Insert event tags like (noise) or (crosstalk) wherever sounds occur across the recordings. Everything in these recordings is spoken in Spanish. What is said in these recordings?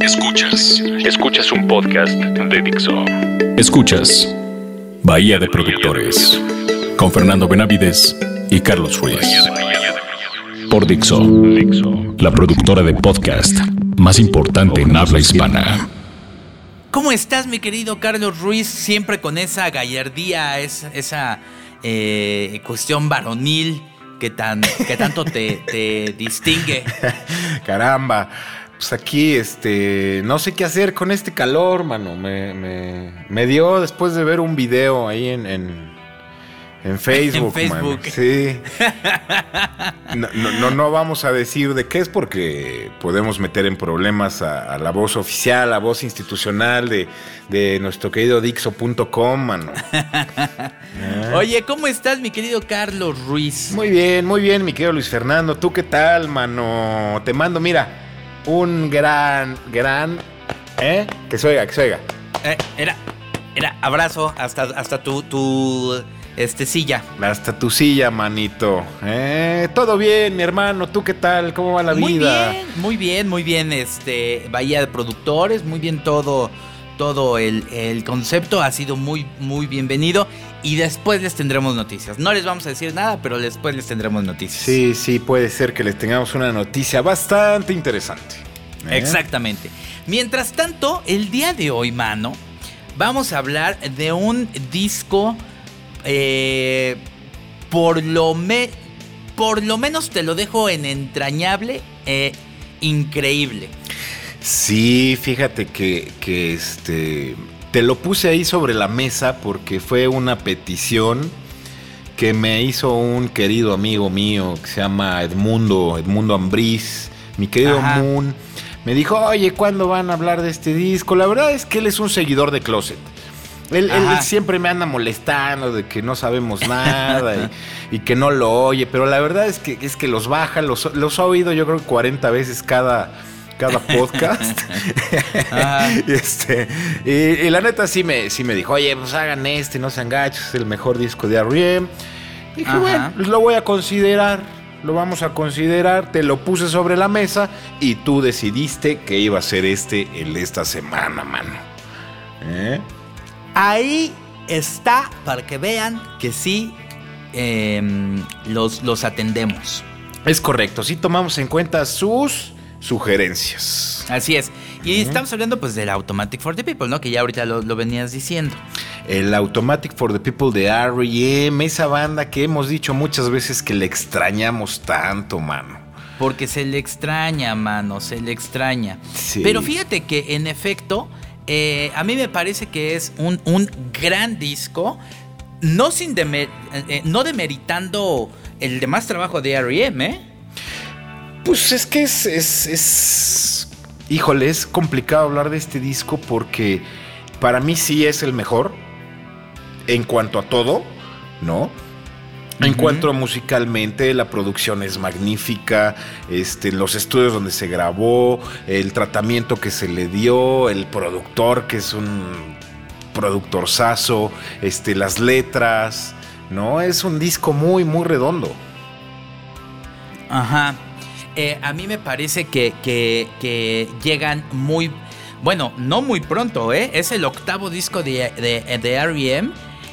Escuchas. Escuchas un podcast de Dixo. Escuchas Bahía de Productores con Fernando Benavides y Carlos Ruiz. Por Dixo, la productora de podcast más importante en habla hispana. ¿Cómo estás, mi querido Carlos Ruiz? Siempre con esa gallardía, esa, esa eh, cuestión varonil que, tan, que tanto te, te distingue. (laughs) Caramba. Pues aquí, este, no sé qué hacer con este calor, mano. Me, me, me dio después de ver un video ahí en, en, en (laughs) Facebook, En mano. Facebook. Sí. No, no, vamos a decir de qué es porque podemos meter en problemas a, a la voz oficial, la voz institucional de, de nuestro querido Dixo.com, mano. (laughs) Oye, ¿cómo estás, mi querido Carlos Ruiz? Muy bien, muy bien, mi querido Luis Fernando. ¿Tú qué tal, mano? Te mando, mira, un gran, gran. ¿Eh? Que se oiga, que se oiga. Eh, era, era abrazo hasta, hasta tu, tu este, silla. Hasta tu silla, manito. ¿Eh? Todo bien, mi hermano. ¿Tú qué tal? ¿Cómo va la Muy vida? bien, muy bien, muy bien. Este, Bahía de Productores, muy bien todo, todo el, el concepto ha sido muy, muy bienvenido. Y después les tendremos noticias. No les vamos a decir nada, pero después les tendremos noticias. Sí, sí, puede ser que les tengamos una noticia bastante interesante. ¿Eh? Exactamente. Mientras tanto, el día de hoy, mano, vamos a hablar de un disco. eh, por, lo me- por lo menos te lo dejo en entrañable, eh, increíble. Sí, fíjate que, que este. Te lo puse ahí sobre la mesa porque fue una petición que me hizo un querido amigo mío que se llama Edmundo, Edmundo Ambriz, mi querido Ajá. Moon. Me dijo, oye, ¿cuándo van a hablar de este disco? La verdad es que él es un seguidor de Closet. Él, siempre me anda molestando de que no sabemos nada y, y que no lo oye, pero la verdad es que, es que los baja, los, los ha oído yo creo que 40 veces cada, cada (laughs) podcast. Ajá. Y, (laughs) este, y, y la neta sí me, sí me dijo, oye, pues hagan este, no sean gachos, es el mejor disco de R.E.M. Dije, bueno, pues lo voy a considerar, lo vamos a considerar, te lo puse sobre la mesa y tú decidiste que iba a ser este el de esta semana, mano. ¿Eh? Ahí está para que vean que sí em, los, los atendemos. Es correcto, sí tomamos en cuenta sus sugerencias. Así es. Y estamos hablando pues del Automatic for the People, ¿no? Que ya ahorita lo, lo venías diciendo. El Automatic for the People de R.E.M., esa banda que hemos dicho muchas veces que le extrañamos tanto, mano. Porque se le extraña, mano, se le extraña. Sí. Pero fíjate que en efecto, eh, a mí me parece que es un, un gran disco, no, sin demer- eh, eh, no demeritando el demás trabajo de R.E.M., ¿eh? Pues es que es, es, es- Híjole, es complicado hablar de este disco porque para mí sí es el mejor en cuanto a todo, ¿no? En cuanto a musicalmente, la producción es magnífica, este, los estudios donde se grabó, el tratamiento que se le dio, el productor que es un productorzazo, este, las letras, ¿no? Es un disco muy, muy redondo. Ajá. Eh, a mí me parece que, que- que llegan muy. Bueno, no muy pronto, ¿eh? Es el octavo disco de, de, de R.E.M.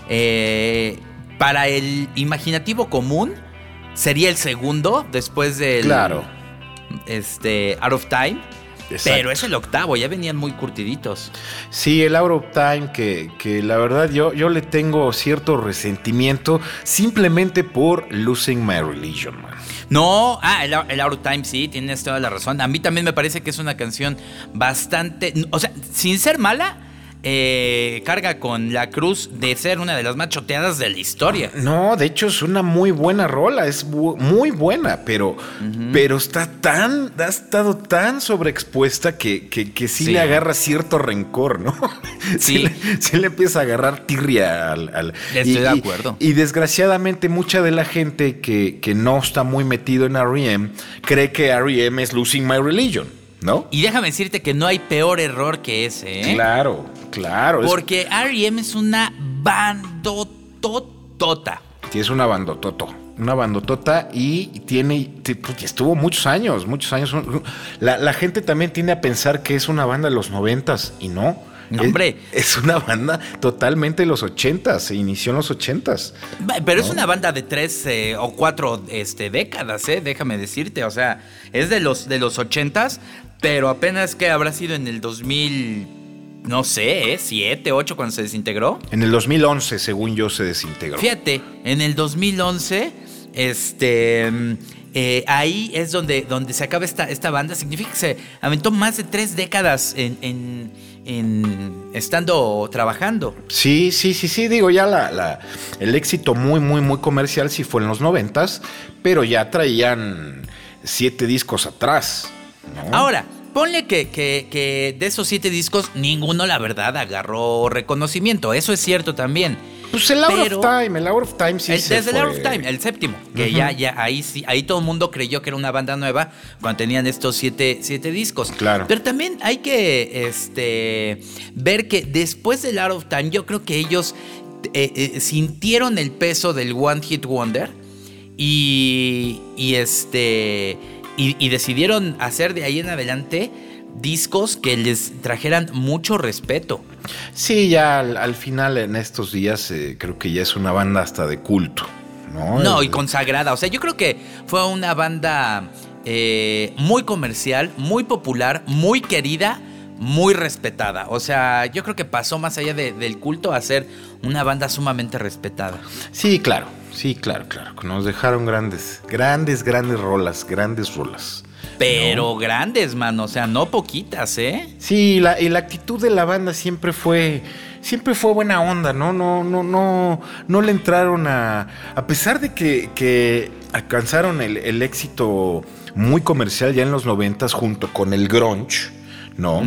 Eh, para el imaginativo común, sería el segundo después del. Claro. Este. Out of Time. Exacto. Pero es el octavo, ya venían muy curtiditos. Sí, el Out of Time, que, que la verdad yo, yo le tengo cierto resentimiento simplemente por Losing My Religion, man. No, ah, el, el Out of Time, sí, tienes toda la razón. A mí también me parece que es una canción bastante. O sea, sin ser mala, eh, carga con la cruz de ser una de las más choteadas de la historia. No, de hecho es una muy buena rola, es bu- muy buena, pero, pero está tan, ha estado tan sobreexpuesta que, que, que sí, Sí. le agarra cierto rencor, ¿no? (laughs) Sí. le, sí le empieza a agarrar tirria al... al- Estoy y, de y- acuerdo. Y, desgraciadamente mucha de la gente que, que no está muy metido en R.E.M. cree que R.E.M. es Losing My Religion, ¿no? Y déjame decirte que no hay peor error que ese, ¿eh? Claro, claro. es- Porque R.E.M. es una bandototota. Sí, es una bandototo. una bandotota y tiene, pues, estuvo muchos años, muchos años. La, la, gente también tiende a pensar que es una banda de los noventas y no. hombre. Es, una banda totalmente de los ochentas, se inició en los ochentas. Pero es una banda de tres eh, o cuatro este, décadas, eh, déjame decirte. O sea, es de los, de los ochentas, pero apenas que habrá sido en el 2000 no sé, ¿eh? ¿Siete, ocho cuando se desintegró? En el 2011, según yo, se desintegró. Fíjate, en el 2011, este... Eh, ahí es donde, donde se acaba esta, esta banda. Significa que se aventó más de tres décadas en, estando trabajando. Sí, sí, sí, sí. Digo, ya la, el éxito muy, muy, muy comercial sí fue en los noventas, pero ya traían siete discos atrás. Ahora, ponle que, que, de esos siete discos, ninguno, la verdad, agarró reconocimiento. Eso es cierto también. Pues el Hour of Time, el Hour of Time sí el, Desde el Hour of Time, el séptimo. Que ya, ya, ahí sí, ahí todo el mundo creyó que era una banda nueva cuando tenían estos siete, siete discos. Claro. Pero también hay que este, ver que después del Hour of Time, yo creo que ellos eh, eh, sintieron el peso del One Hit Wonder. Y, y este y, decidieron hacer de ahí en adelante discos que les trajeran mucho respeto. Sí, ya al, final en estos días eh, creo que ya es una banda hasta de culto. No, no y consagrada. O sea, yo creo que fue una banda eh, muy comercial, muy popular, muy querida, muy respetada. O sea, yo creo que pasó más allá del culto a ser una banda sumamente respetada. Sí, claro. Sí, claro, claro. Nos dejaron grandes, grandes, grandes rolas, grandes rolas. Pero grandes, mano, o sea, no poquitas, ¿eh? Sí, la, y la actitud de la banda siempre fue, siempre fue buena onda, ¿no? No, no, no, no le entraron a, a pesar de que, que alcanzaron el, éxito muy comercial ya en los noventas junto con el grunge, ¿no?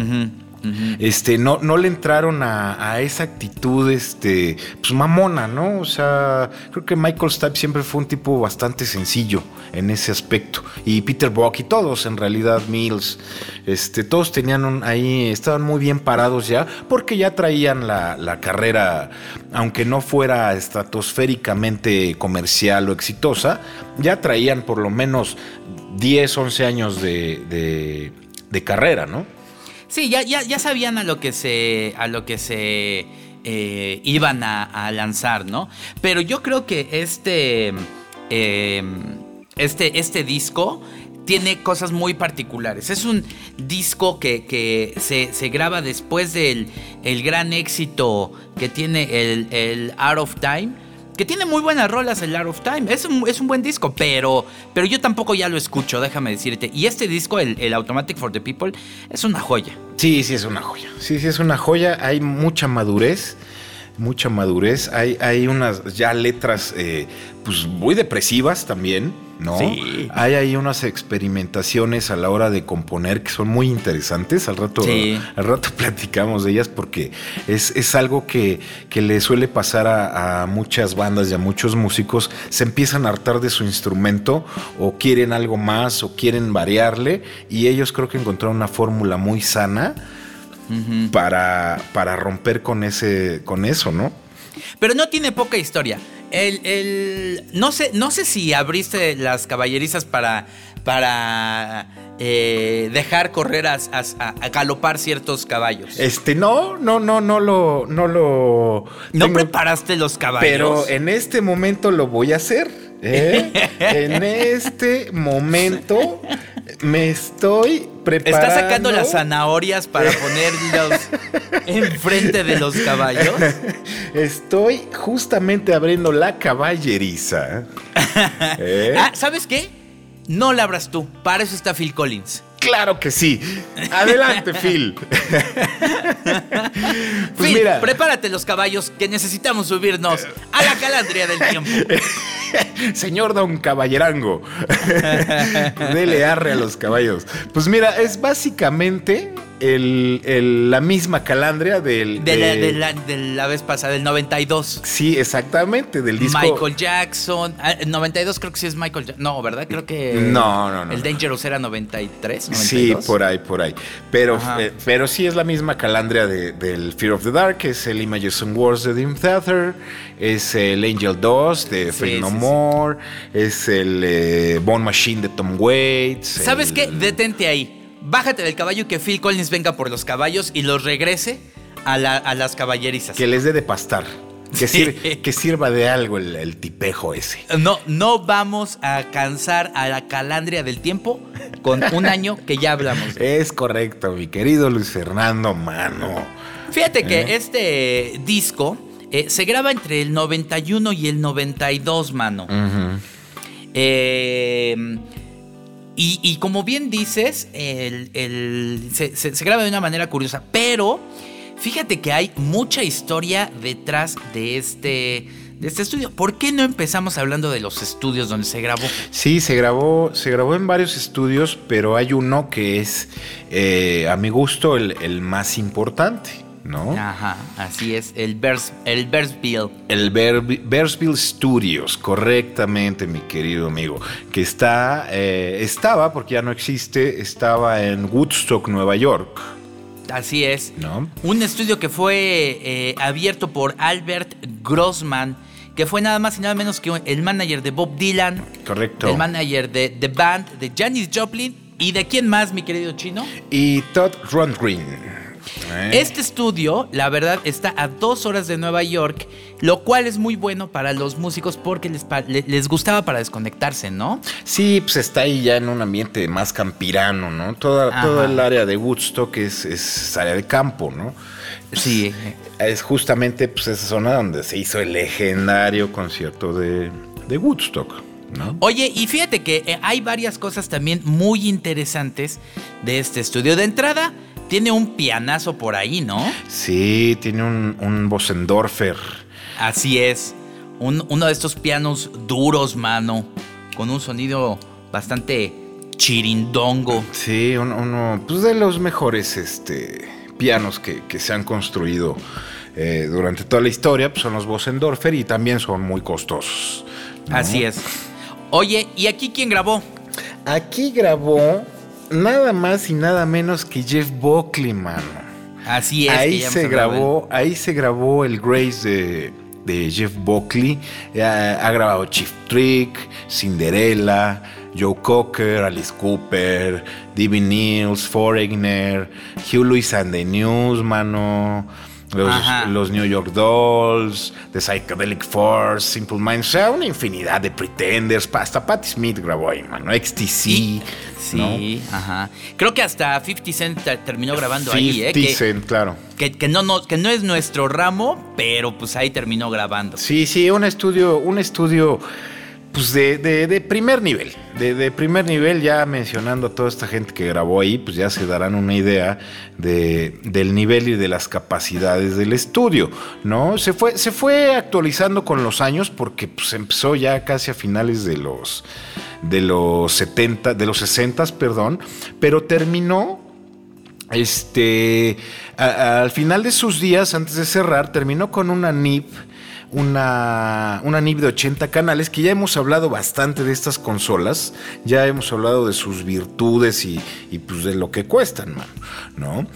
Este, no, no le entraron a, esa actitud, este, pues mamona, ¿no? O sea, creo que Michael Stipe siempre fue un tipo bastante sencillo en ese aspecto. Y Peter Buck y todos, en realidad, Mills, este, todos tenían ahí, estaban muy bien parados ya, porque ya traían la, carrera, aunque no fuera estratosféricamente comercial o exitosa, ya traían por lo menos 10, 11 años de, de carrera, ¿no? Sí, ya, ya, ya sabían a lo que se, a lo que se eh, iban a, lanzar, ¿no? Pero yo creo que este, em, este, este disco tiene cosas muy particulares. Es un disco que, se, graba después del el gran éxito que tiene el, el Art of Time que tiene muy buenas rolas el Art of Time. Es un, es un buen disco, pero, pero yo tampoco ya lo escucho, déjame decirte. Y este disco, el, Automatic for the People, es una joya. Sí, sí, es una joya. Sí, sí, es una joya. Hay mucha madurez mucha madurez. Hay, hay unas ya letras eh, pues muy depresivas también, ¿no? Sí. Hay ahí unas experimentaciones a la hora de componer que son muy interesantes. Al rato, al rato (laughs) platicamos de ellas porque es, es algo que, que, le suele pasar a, muchas bandas y a muchos músicos. Se empiezan a hartar de su instrumento o quieren algo más o quieren variarle y ellos creo que encontraron una fórmula muy sana para, para romper con, ese, con eso, ¿no? Pero no tiene poca historia. El, no, sé, no sé si abriste las caballerizas para, para eh, dejar correr a, a, galopar ciertos caballos. Este, no, no, no, no lo. No, lo ¿No preparaste los caballos. Pero en este momento lo voy a hacer. ¿Eh? (laughs) en este momento me estoy preparando. ¿Estás sacando las zanahorias para ponerlos enfrente de los caballos? (laughs) Estoy justamente abriendo la caballeriza. (laughs) ¿Eh? Ah, ¿sabes qué? No la abras tú. Para eso está Phil Collins. Claro que sí. Adelante, (laughs) Phil. pues Phil, prepárate los caballos que necesitamos subirnos a la calandria del tiempo. (laughs) Señor Don Caballerango, (laughs) dele arre a los caballos. Pues mira, es básicamente la misma calandria del... De, la, vez pasada, del 92. Sí, exactamente, del disco... Michael Jackson. El 92 creo que sí es Michael Jackson. No, ¿verdad? Creo que... No, no, no. El Dangerous era 93, Sí, por ahí, por ahí. Pero, eh, pero sí es la misma calandria del Fear of the Dark, es el Images and Wars de Dim Theater, es el Angel 2 de Fred No More, es el eh, Bone Machine de Tom Waits. ¿Sabes qué? Detente ahí. Bájate del caballo y que Phil Collins venga por los caballos y los regrese a, las caballerizas. Que les dé de pastar. Que, que, sirva de algo el, tipejo ese. No, no vamos a cansar a la calandria del tiempo con un año que ya hablamos. (laughs) Es correcto, mi querido Luis Fernando Mano. Fíjate que ¿Eh? este disco eh, se graba entre el 91 y el 92, mano. eh, y, como bien dices, se, graba de una manera curiosa, pero fíjate que hay mucha historia detrás de este, de este estudio. ¿Por qué no empezamos hablando de los estudios donde se grabó? Sí, se grabó, se grabó en varios estudios, pero hay uno que es, eh, a mi gusto, el más importante. ¿No? Ajá, así es, el, Vers, el Bersville. El Bersville Studios, correctamente, mi querido amigo, que está, eh, estaba, porque ya no existe, estaba en Woodstock, Nueva York. Así es. ¿No? Un estudio que fue eh, abierto por Albert Grossman, que fue nada más y nada menos que el manager de Bob Dylan. Correcto. El manager de The Band, de Janis Joplin. ¿Y de quién más, mi querido chino? Y Todd Rundgren. Eh. Este estudio, la verdad, está a dos horas de Nueva York, lo cual es muy bueno para los músicos porque les, les gustaba para desconectarse, ¿no? Sí, pues está ahí ya en un ambiente más campirano, ¿no? Toda, todo el área de Woodstock es, es área de campo, ¿no? Sí. Es justamente pues, esa zona donde se hizo el legendario concierto de, de Woodstock. ¿No? Oye, y fíjate que eh, hay varias cosas también muy interesantes de este estudio. De entrada, tiene un pianazo por ahí, ¿no? Sí, tiene un, un Bossendorfer. Así es. uno de estos pianos duros, mano. Con un sonido bastante chirindongo. Sí, uno, pues de los mejores este, pianos que, se han construido eh, durante toda la historia. Pues son los Bossendorfer y también son muy costosos. Así es. Oye, ¿y aquí quién grabó? Aquí grabó nada más y nada menos que Jeff Buckley, mano. Así es. Ahí se grabó, ahí se grabó el Grace de, Jeff Buckley. Ha, grabado Chief Trick, Cinderella, Joe Cocker, Alice Cooper, Divi Niels, Foreigner, Hugh Lewis and the News, mano los, New York Dolls, The Psychedelic Force, Simple Minds, o sea, una infinidad de pretenders. Hasta Patti Smith grabó ahí, mano. XTC. sí, ajá. Creo que hasta 50 Cent terminó grabando ahí, ¿eh? 50 Cent, claro. Que, no, no, que no es nuestro ramo, pero pues ahí terminó grabando. Sí, sí, un estudio, un estudio pues de, de, primer nivel, de, primer nivel, ya mencionando a toda esta gente que grabó ahí, pues ya se darán una idea de, del nivel y de las capacidades del estudio, ¿no? Se fue, se fue actualizando con los años porque pues, empezó ya casi a finales de los, de los 70, de los 60, perdón, pero terminó este, al final de sus días, antes de cerrar, terminó con una NIP una, una NIP de 80 canales, que ya hemos hablado bastante de estas consolas, ya hemos hablado de sus virtudes y, pues de lo que cuestan, ¿no?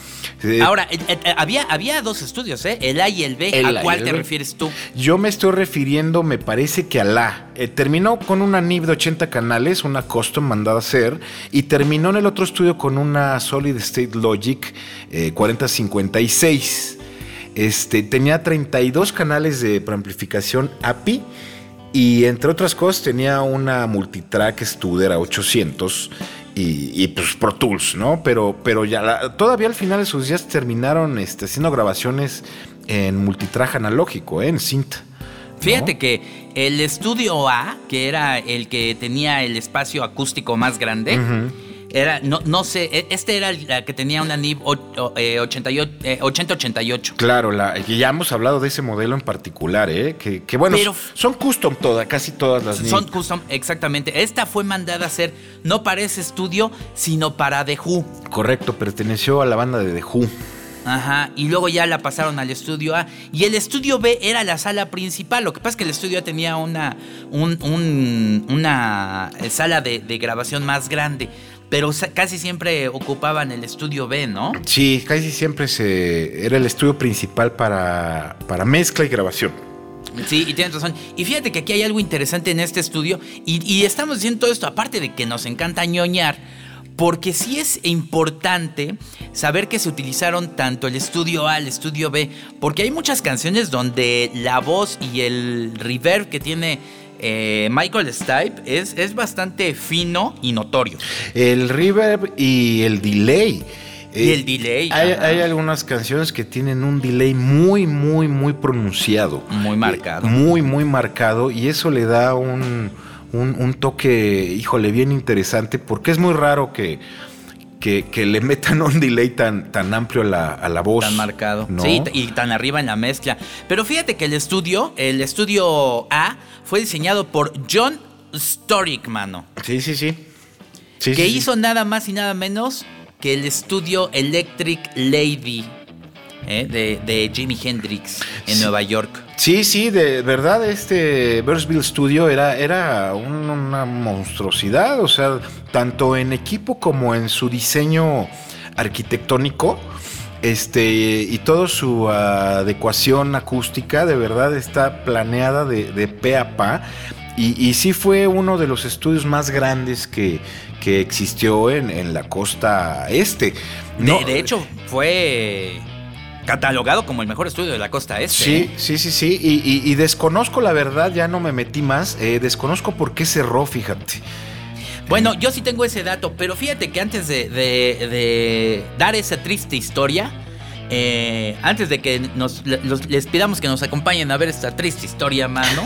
Eh, Ahora, eh, eh, había, había dos estudios, ¿eh? El A y el B. ¿A cuál te refieres tú? Yo me estoy refiriendo, me parece que al A. terminó con una NIP de 80 canales, una custom mandada a hacer, y terminó en el otro estudio con una Solid State Logic 4056. Este, tenía 32 canales de preamplificación API y entre otras cosas tenía una multitrack Studer a 800 y, pues Pro Tools, ¿no? Pero, pero ya todavía al final de sus días terminaron este, haciendo grabaciones en multitrack analógico, ¿eh? en cinta. Fíjate que el estudio A, que era el que tenía el espacio acústico más grande, Era, no, no sé, e, este era la que tenía una NIB 8088. Claro, la, ya hemos hablado de ese modelo en particular, ¿eh? Que, bueno, son custom todas, casi todas las NIB. Son custom, exactamente. Esta fue mandada a hacer no para ese estudio, sino para The Who. Correcto, perteneció a la banda de The Who. Ajá, y luego ya la pasaron al estudio A. Y el estudio B era la sala principal. Lo que pasa es que el estudio A tenía una, una sala de, grabación más grande. Pero casi siempre ocupaban el estudio B, ¿no? Sí, casi siempre se, era el estudio principal para, para mezcla y grabación. Sí, y tienes razón. Y fíjate que aquí hay algo interesante en este estudio. Y, y estamos diciendo todo esto, aparte de que nos encanta ñoñar porque sí es importante saber que se utilizaron tanto el estudio A, el estudio B, porque hay muchas canciones donde la voz y el reverb que tiene eh, Michael Stipe es, es bastante fino y notorio. El reverb y el delay. Y el delay. Hay, hay, algunas canciones que tienen un delay muy, muy, muy pronunciado. Muy marcado. Muy, muy marcado. Y eso le da un, un, toque, híjole, bien interesante, porque es muy raro que, que, le metan un delay tan, tan amplio a la, a la voz. Tan marcado. Sí, y tan arriba en la mezcla. Pero fíjate que el estudio, el estudio A, fue diseñado por John Storick, mano. Sí, sí, sí. que hizo nada más y nada menos que el estudio Electric Lady ¿eh? de, de Jimi Hendrix en Nueva York. Sí, sí, de verdad, este Burnsville Studio era, era una monstruosidad, o sea, tanto en equipo como en su diseño arquitectónico. Este, y toda su adecuación acústica de verdad está planeada de, de pe a pa. Y, sí fue uno de los estudios más grandes que, existió en, la costa este. de hecho, fue catalogado como el mejor estudio de la costa este. Sí, ¿eh? sí, sí, sí. Y, desconozco la verdad, ya no me metí más. Eh, desconozco por qué cerró, fíjate. Bueno, yo sí tengo ese dato, pero fíjate que antes de, dar esa triste historia, eh, antes de que nos, les pidamos que nos acompañen a ver esta triste historia, mano,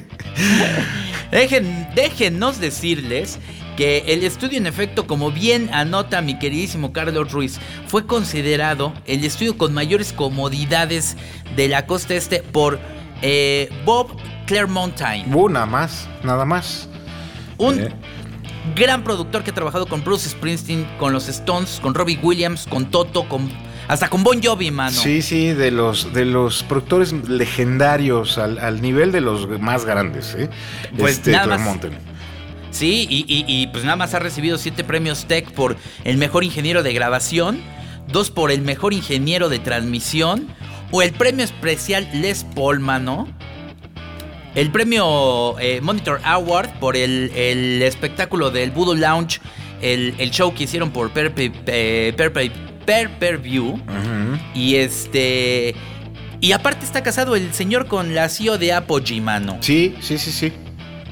(laughs) dejen, déjenos decirles que el estudio en efecto, como bien anota mi queridísimo Carlos Ruiz, fue considerado el estudio con mayores comodidades de la costa este por eh, Bob Clermontine. Uh, nada más, nada más. Un eh. gran productor que ha trabajado con Bruce Springsteen, con los Stones, con Robbie Williams, con Toto, con hasta con Bon Jovi, mano. Sí, sí, de los, de los productores legendarios al, nivel de los más grandes, ¿eh? Pues este, nada Sí, y, pues nada más ha recibido siete premios Tech por el mejor ingeniero de grabación, dos por el mejor ingeniero de transmisión, o el premio especial Les Paul, mano. El premio eh, Monitor Award por el, espectáculo del Voodoo Lounge, el, show que hicieron por Per Per, View. Y este. Y aparte está casado el señor con la CEO de Apogee, mano. Sí, sí, sí, sí.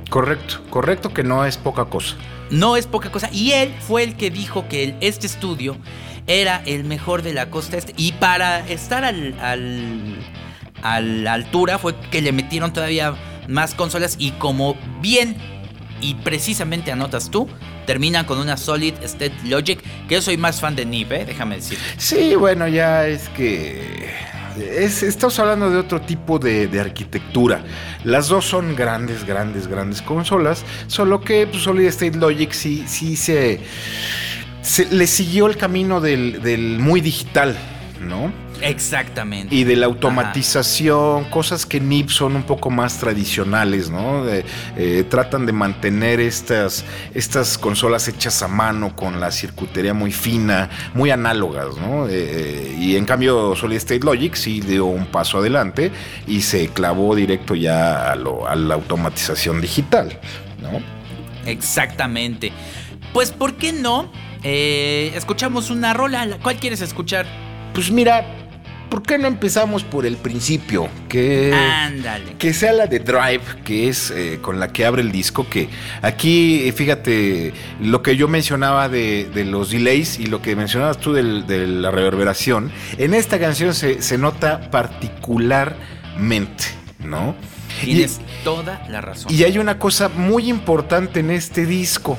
Correcto, correcto que no es poca cosa. No es poca cosa. Y él fue el que dijo que este estudio era el mejor de la costa este. Y para estar al, a la altura fue que le metieron todavía más consolas. Y como bien y precisamente anotas tú, terminan con una Solid State Logic. Que yo soy más fan de NIP, ¿eh? déjame decir. Sí, bueno, ya es que estamos hablando de otro tipo de, arquitectura. Las dos son grandes, grandes, grandes consolas, solo que pues, Solid State Logic sí, sí se, le siguió el camino del, del muy digital, ¿no? Exactamente. Y de la automatización, cosas que NIP son un poco más tradicionales, ¿no? Eh, tratan de mantener estas, estas consolas hechas a mano con la circuitería muy fina, muy análogas, ¿no? Eh, eh, y en cambio Solid State Logic sí dio un paso adelante y se clavó directo ya a, a la automatización digital, ¿no? Exactamente. Pues, ¿por qué no? escuchamos una rola. ¿Cuál quieres escuchar? Pues mira, ¿por qué no empezamos por el principio? Que, Ándale. que sea la de Drive, que es eh, con la que abre el disco, que aquí, fíjate, lo que yo mencionaba de, los delays y lo que mencionabas tú de la reverberación, en esta canción se, nota particularmente, ¿no? Tienes toda la razón. Y hay una cosa muy importante en este disco.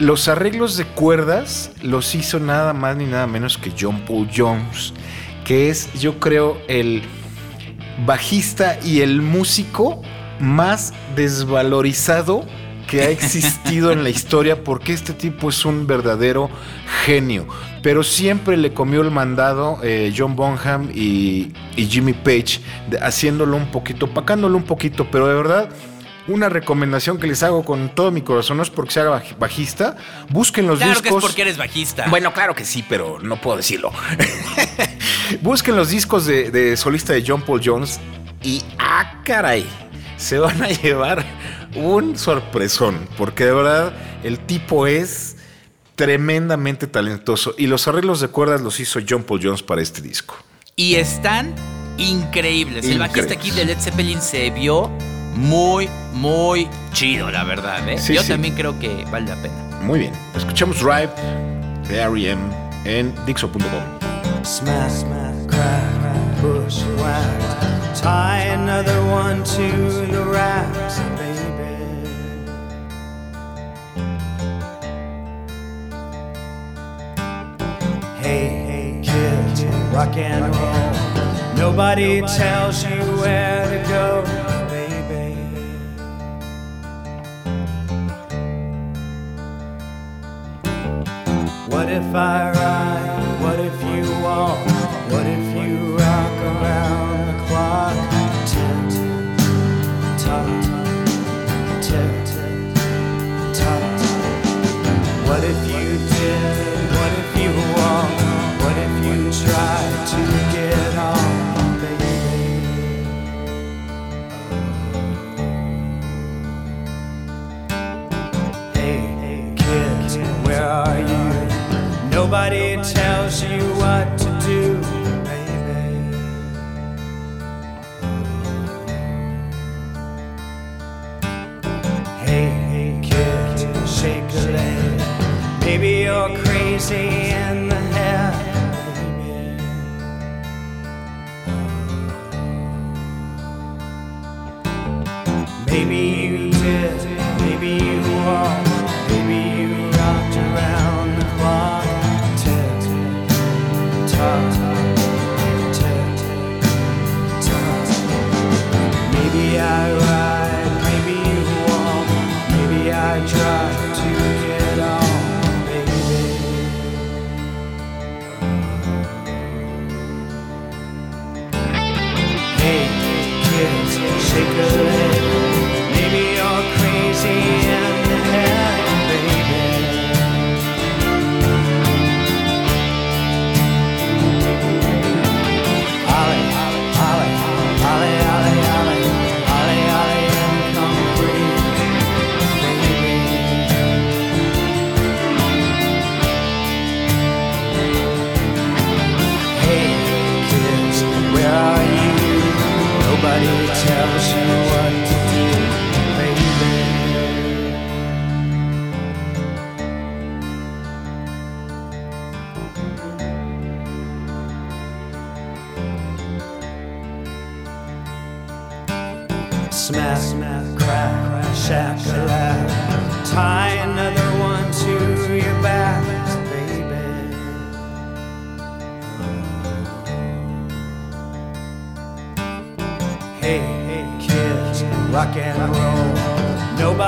Los arreglos de cuerdas los hizo nada más ni nada menos que John Paul Jones, que es yo creo el bajista y el músico más desvalorizado que ha existido en la (laughs) historia porque este tipo es un verdadero genio. Pero siempre le comió el mandado eh, John Bonham y, Jimmy Page, haciéndolo un poquito, pacándolo un poquito, pero de verdad una recomendación que les hago con todo mi corazón, no es porque se haga bajista, busquen los discos. Claro que es porque eres bajista. Bueno, claro que sí, pero no puedo decirlo. (laughs) busquen los discos de, de, solista de John Paul Jones y ¡ah, caray! Se van a llevar un sorpresón, porque de verdad el tipo es tremendamente talentoso y los arreglos de cuerdas los hizo John Paul Jones para este disco. Y están increíbles. El bajista aquí de Led Zeppelin se vio muy, muy chido, la verdad. ¿eh? Yo también creo que vale la pena. Muy bien. Escuchamos Drive de R.E.M. en Dixo.com. Smash, smash, crack, push, whack, tie another one to the racks, baby. Hey, hey, kids, rock and roll. Nobody tells you where to go. What if I ride? What if you walk? What if you rock around the clock? Tick, tock, tick, tock. What if you did? What if you walk? What if you tried Nobody tells you what to do, baby. Hey, hey, kid, shake a leg. Maybe you're crazy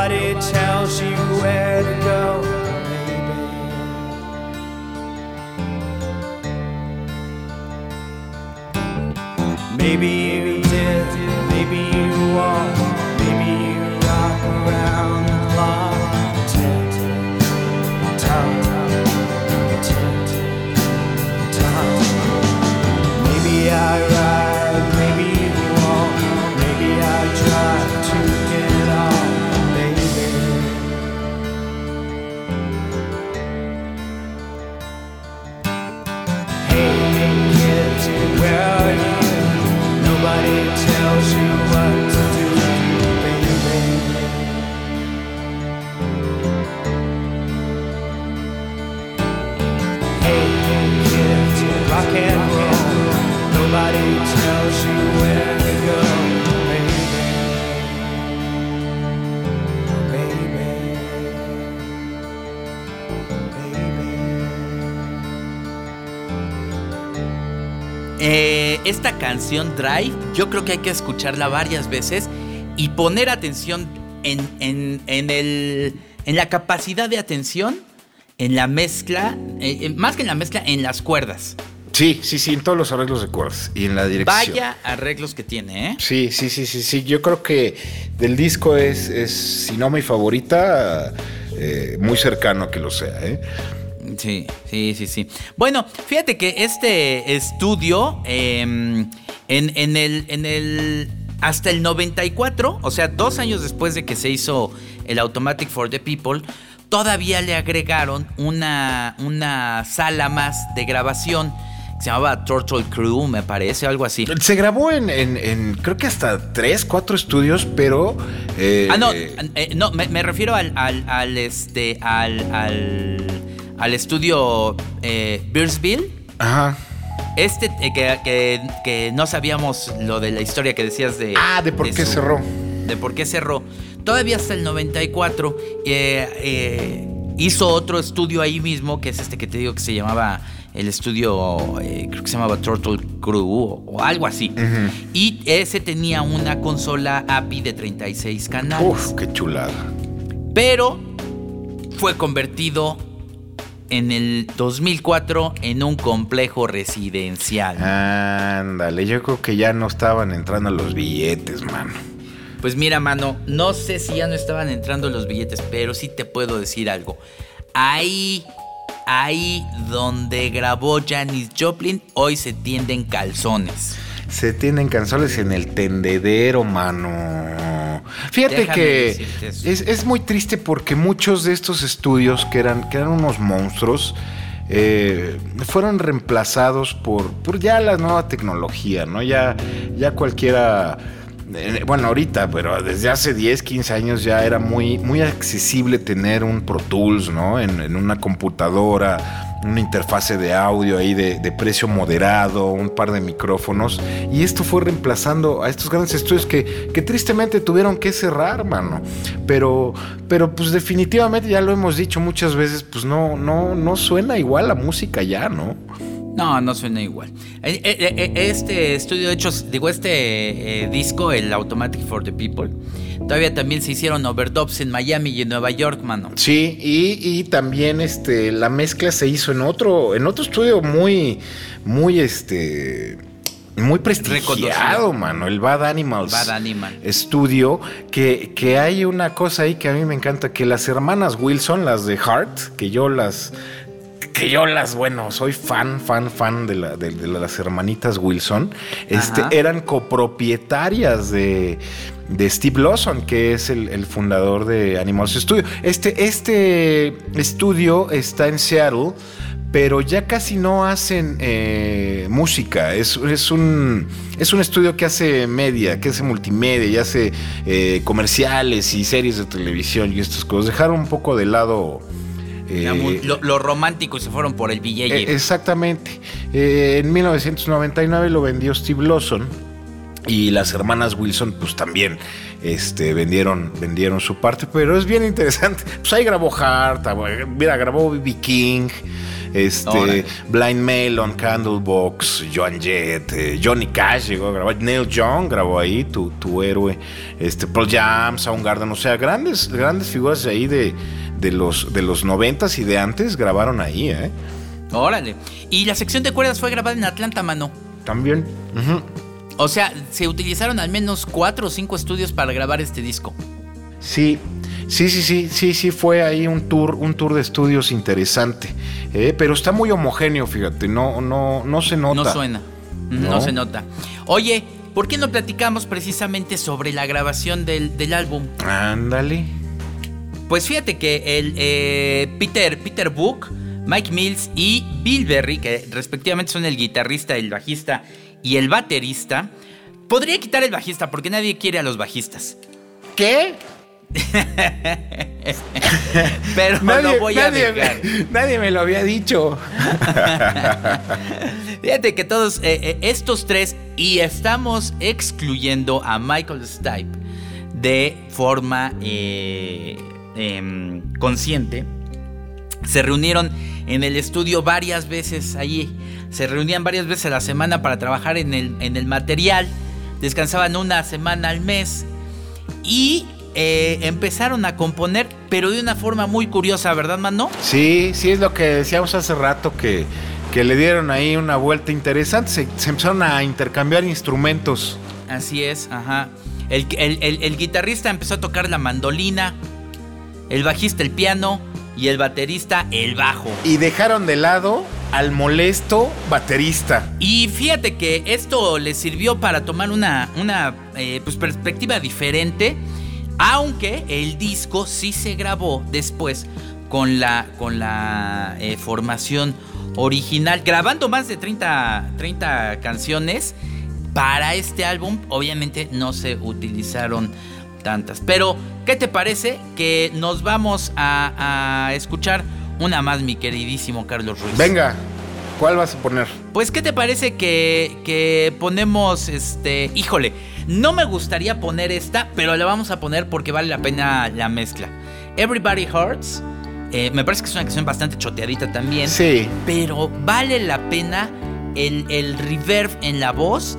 Nobody tells you where. Esta canción Drive, yo creo que hay que escucharla varias veces y poner atención en, en, el, en la capacidad de atención, en la mezcla, eh, más que en la mezcla, en las cuerdas. Sí, sí, sí, en todos los arreglos de cuerdas y en la dirección. Vaya arreglos que tiene, ¿eh? Sí, sí, sí, sí, sí. Yo creo que del disco es, es si no mi favorita, eh, muy cercano a que lo sea, ¿eh? Sí, sí, sí, sí. Bueno, fíjate que este estudio, em, en, en, el, en el. Hasta el 94, o sea, dos años después de que se hizo el Automatic for the People, todavía le agregaron una, una sala más de grabación se llamaba Turtle Crew, me parece, algo así. Se grabó en, creo que hasta tres, cuatro estudios, pero... Eh, ah, no, eh, no, me, refiero al, al, este, al, al, estudio eh, Beersville. Ajá. Este que, que, no sabíamos lo de la historia que decías de... Ah, de por qué cerró. De por qué cerró. Todavía hasta el 94 hizo otro estudio ahí mismo, que es este que te digo que se llamaba el estudio, eh, creo que se llamaba Turtle Crew o, algo así. Y ese tenía una consola API de 36 canales. Uf, qué chulada. Pero fue convertido en el 2004 en un complejo residencial. Ándale, yo creo que ya no estaban entrando los billetes, mano. Pues mira, mano, no sé si ya no estaban entrando los billetes, pero sí te puedo decir algo. Ahí ahí donde grabó Janis Joplin, hoy se tienden calzones. Se tienden calzones en el tendedero, mano. Fíjate que es, muy triste porque muchos de estos estudios que eran, que eran unos monstruos, eh, fueron reemplazados por, por ya la nueva tecnología, ¿no? Ya, ya cualquiera bueno, ahorita, pero desde hace 10, 15 años ya era muy, muy accesible tener un Pro Tools, ¿no? En, una computadora, una interfase de audio ahí de, precio moderado, un par de micrófonos. Y esto fue reemplazando a estos grandes estudios que, tristemente tuvieron que cerrar, mano. Pero, pero pues definitivamente, ya lo hemos dicho muchas veces, pues no, no, no suena igual la música ya, ¿no? No, no suena igual. Eh, eh, eh, este estudio, de hecho, digo, este disco, el Automatic for the People, todavía también se hicieron overdubs en Miami y en Nueva York, mano. Sí, y, también este, la mezcla se hizo en otro, en otro estudio muy, muy este. Muy prestigiado, mano, el Bad Animals Bad Animal. Studio, que, que hay una cosa ahí que a mí me encanta, que las hermanas Wilson, las de Heart, que yo las, que yo las, bueno, soy fan, fan, fan de, las hermanitas Wilson, este, eran copropietarias de, Steve Lawson, que es el, fundador de Animals Studio. Este, este estudio está en Seattle, pero ya casi no hacen eh, música. Es, un, es un estudio que hace media, que hace multimedia, y hace eh, comerciales y series de televisión y estas cosas. Dejaron un poco de lado eh, lo, romántico se fueron por el billete. Eh, exactamente. Eh, en 1999 lo vendió Steve Lawson y las hermanas Wilson pues también este, vendieron, vendieron su parte, pero es bien interesante. (laughs) Pues ahí grabó Hart, mira, grabó B.B. King, este, Blind Melon, Candlebox, Joan Jett, Johnny Cash llegó a grabar, Neil Young grabó ahí, tu, tu héroe, este, Paul Jam, Soundgarden, o sea, grandes, grandes figuras ahí de de los, de los 90 y de antes grabaron ahí, ¿eh? Órale. Y la sección de cuerdas fue grabada en Atlanta, mano. También. O sea, se utilizaron al menos cuatro o cinco estudios para grabar este disco. Sí, sí, sí, sí, sí, sí, fue ahí un tour, un tour de estudios interesante. ¿eh? pero está muy homogéneo, fíjate, no, no, no se nota. No suena, no, se nota. Oye, ¿por qué no platicamos precisamente sobre la grabación del, del álbum? Ándale. Pues fíjate que el eh, Peter, Peter Book, Mike Mills y Bill Berry, que respectivamente son el guitarrista, el bajista y el baterista, podría quitar el bajista porque nadie quiere a los bajistas. ¿Qué? (laughs) Pero no lo voy a nadie, nadie me lo había dicho. (laughs) Fíjate que todos eh, eh, estos tres, y estamos excluyendo a Michael Stipe de forma Em, consciente, se reunieron en el estudio varias veces allí se reunían varias veces a la semana para trabajar en el, en el material, descansaban una semana al mes y eh, empezaron a componer, pero de una forma muy curiosa, ¿verdad, Mano? Sí, sí, es lo que decíamos hace rato, que, que le dieron ahí una vuelta interesante, se, empezaron a intercambiar instrumentos. Así es, ajá. El, el, guitarrista empezó a tocar la mandolina, el bajista el piano y el baterista el bajo. Y dejaron de lado al molesto baterista. Y fíjate que esto le sirvió para tomar una, una eh, pues, perspectiva diferente aunque el disco sí se grabó después con la, con la eh, formación original, grabando más de 30, 30 canciones. Para este álbum, obviamente no se utilizaron tantas. Pero, ¿qué te parece que nos vamos a, escuchar una más, mi queridísimo Carlos Ruiz? Venga, ¿cuál vas a poner? Pues, ¿qué te parece que, que ponemos este. Híjole, no me gustaría poner esta, pero la vamos a poner porque vale la pena la mezcla. Everybody Hurts. Eh, me parece que es una canción bastante choteadita también. Sí. Pero vale la pena el, el reverb en la voz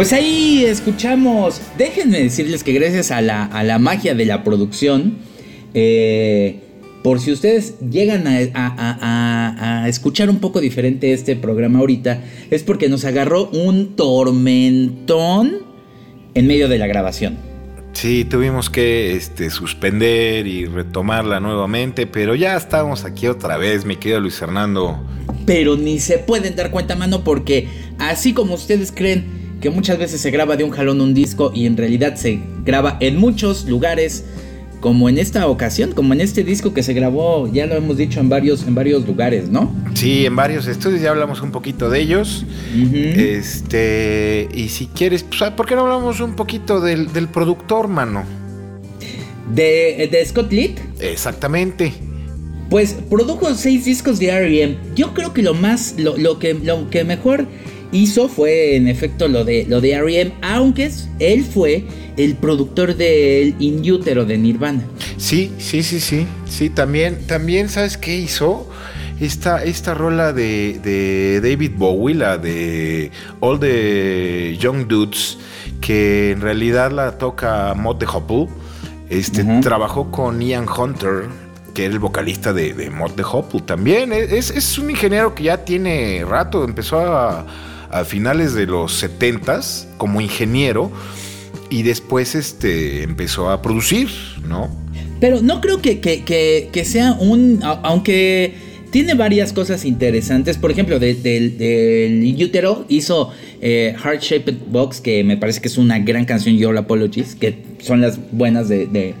Pues ahí escuchamos, déjenme decirles que gracias a la, a la magia de la producción, eh, por si ustedes llegan a, escuchar un poco diferente este programa ahorita, es porque nos agarró un tormentón en medio de la grabación. Sí, tuvimos que este, suspender y retomarla nuevamente, pero ya estamos aquí otra vez, mi querido Luis Fernando. Pero ni se pueden dar cuenta, mano, porque así como ustedes creen que muchas veces se graba de un jalón un disco y en realidad se graba en muchos lugares, como en esta ocasión, como en este disco que se grabó, ya lo hemos dicho en varios, en varios lugares, ¿no? Sí, en varios estudios, ya hablamos un poquito de ellos. Este, y si quieres, pues, ¿por qué no hablamos un poquito del, productor, mano? ¿De, de Scott Litt? Exactamente. Pues produjo seis discos de R.E.M. Yo creo que lo más, lo, lo, que, lo que mejor hizo fue en efecto lo de, lo de R.E.M., aunque él fue el productor del In Utero de Nirvana. Sí, sí, sí, sí. Sí, también, también ¿sabes qué hizo? Esta, esta rola de, David Bowie, la de All the Young Dudes, que en realidad la toca Mod the Hopple. Este, Trabajó con Ian Hunter, que era el vocalista de, de Mod the Hopple también. Es, es, un ingeniero que ya tiene rato, empezó a, a finales de los 70s como ingeniero y después este, empezó a producir, ¿no? Pero no creo que, que, sea un... Aunque tiene varias cosas interesantes. Por ejemplo, del de, Utero hizo eh, Heart Shaped Box, que me parece que es una gran canción, Your Apologies, que son las buenas de,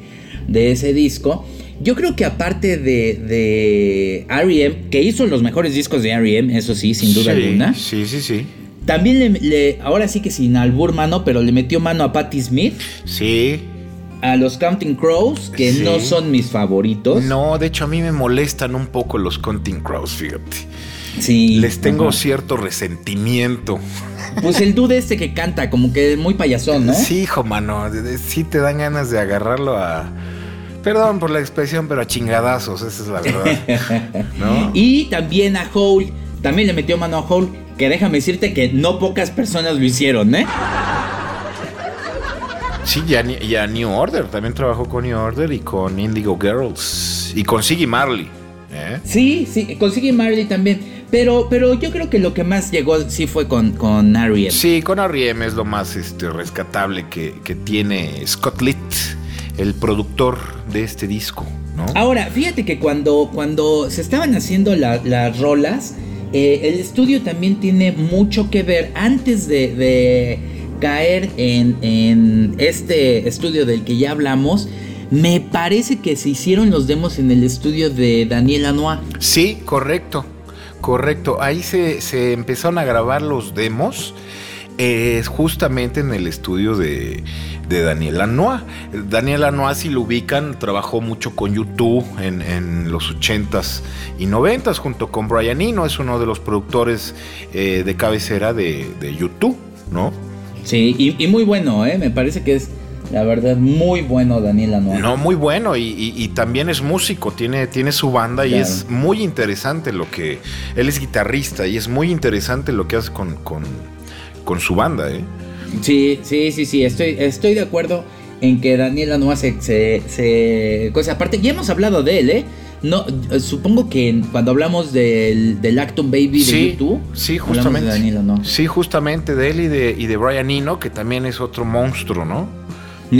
ese disco. Yo creo que aparte de, de R.E.M., que hizo los mejores discos de R.E.M., eso sí, sin duda alguna. Sí, sí, sí. También le, ahora sí que sin albur mano, pero le metió mano a Patti Smith. Sí. A los Counting Crows, que no son mis favoritos. No, de hecho a mí me molestan un poco los Counting Crows, fíjate. Sí. Les tengo cierto resentimiento. Pues el dude este que canta, como que muy payasón, ¿no? Sí, hijo, mano. Sí te dan ganas de agarrarlo a. Perdón por la expresión, pero a chingadazos, esa es la verdad. (laughs) ¿no? Y también a Hole. También le metió mano a Hole que déjame decirte que no pocas personas lo hicieron, ¿eh? Sí, ya, ya New Order, también trabajó con New Order y con Indigo Girls y con Siggy Marley. ¿eh? Sí, sí, con Siggy Marley también. Pero, pero yo creo que lo que más llegó sí fue con, con R.E.M. Sí, con R.E.M. es lo más este, rescatable que, tiene Scott Litt, el productor de este disco. ¿no? Ahora, fíjate que cuando, cuando se estaban haciendo las rolas, eh, el estudio también tiene mucho que ver antes de, caer en, este estudio del que ya hablamos. Me parece que se hicieron los demos en el estudio de Daniel Lanois. Sí, correcto, correcto. Ahí se empezaron a grabar los demos. Es justamente en el estudio de, de Daniel Lanois. Daniel Lanois, si lo ubican, trabajó mucho con YouTube en, los 80s y 90s junto con Brian Eno, es uno de los productores eh, de cabecera de, YouTube, ¿no? Sí, y, muy bueno, ¿eh? me parece que es la verdad, muy bueno Daniel Lanois. No, muy bueno. Y, también es músico, tiene, tiene su banda y es muy interesante lo que. Él es guitarrista y es muy interesante lo que hace con, con, con su banda, ¿eh? Sí, sí, sí, sí, estoy, estoy de acuerdo en que Daniel Lanois se, se, cosa aparte, ya hemos hablado de él, ¿eh? No, supongo que cuando hablamos del, del Acton Baby de YouTube, sí, justamente, de Daniel Lanois. Sí, justamente de él y de, y de Brian Eno, que también es otro monstruo, ¿no?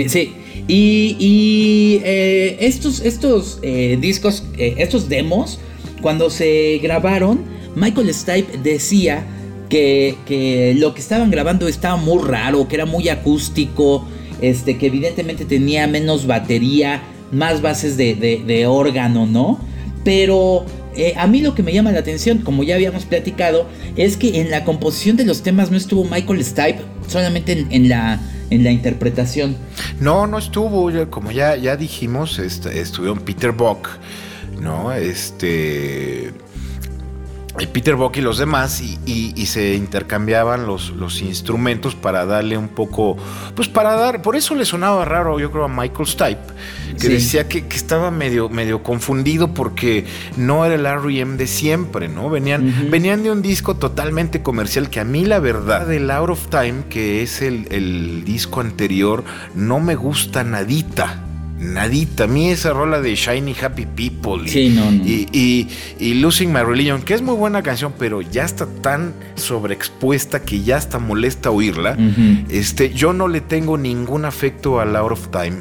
Sí, y, eh, estos, estos eh, discos, eh, estos demos, cuando se grabaron, Michael Stipe decía que, lo que estaban grabando estaba muy raro, que era muy acústico, este, que evidentemente tenía menos batería, más bases de, órgano, ¿no? Pero eh, a mí lo que me llama la atención, como ya habíamos platicado, es que en la composición de los temas no estuvo Michael Stipe, solamente en, la, en la interpretación. No, no estuvo, como ya, ya dijimos, este, estuvo Peter Buck, ¿no? Este Peter Buck y los demás y, se intercambiaban los, los, instrumentos para darle un poco, pues para dar, por eso le sonaba raro yo creo a Michael Stipe, que decía que, estaba medio, medio confundido porque no era el R.E.M. de siempre, ¿no? Venían, venían de un disco totalmente comercial que a mí la verdad el Out of Time, que es el, el disco anterior, no me gusta nadita nadita. A mí esa rola de Shiny Happy People y, y, Losing My Religion, que es muy buena canción, pero ya está tan sobreexpuesta que ya está molesta oírla. este, yo no le tengo ningún afecto a Out of Time.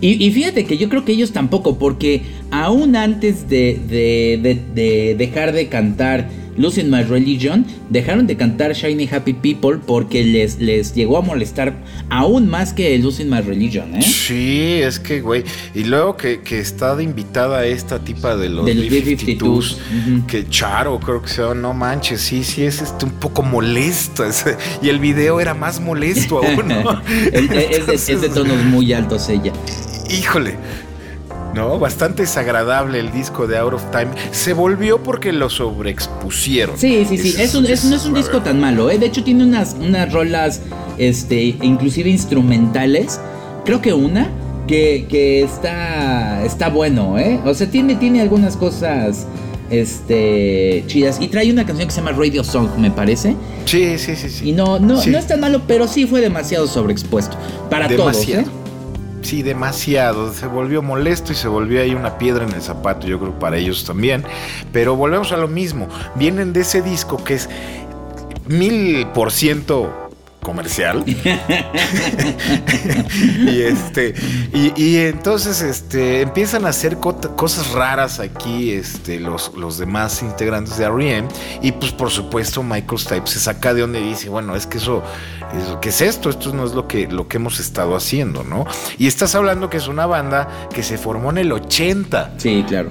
y, fíjate que yo creo que ellos tampoco, porque aún antes de, de dejar de cantar Losing My Religion, dejaron de cantar Shiny Happy People porque les, les llegó a molestar aún más que Losing My Religion, ¿eh? Sí, es que, güey. Y luego que, está de invitada esta tipa de los B-52s, que Charo, creo que sea, no manches, sí, sí, es este, un poco molesta. y el video era más molesto aún, ¿no? (laughs) es, de, tonos muy altos ella. Híjole, ¿no? Bastante desagradable el disco de Out of Time. Se volvió porque lo sobreexpusieron. Sí, sí, sí. Es, no es un disco tan malo, ¿eh? De hecho, tiene unas, unas rolas, este, inclusive instrumentales. Creo que una. Que, está, está bueno, ¿eh? O sea, tiene, tiene algunas cosas este chidas y trae una canción que se llama Radio Song me parece sí sí sí sí y no no no es tan malo pero sí fue demasiado sobreexpuesto para todos ¿eh? Sí, demasiado. Se volvió molesto y se volvió ahí una piedra en el zapato, yo creo para ellos también. Pero volvemos a lo mismo. Vienen de ese disco que es mil por ciento comercial. (laughs) y este y, entonces este empiezan a hacer cosas raras aquí este los, los demás integrantes de R.E.M. y pues por supuesto Michael Stipe se saca de donde dice, bueno, es que eso, ¿qué es esto? Esto no es lo que lo que hemos estado haciendo, ¿no? Y estás hablando que es una banda que se formó en el 80. Sí, claro.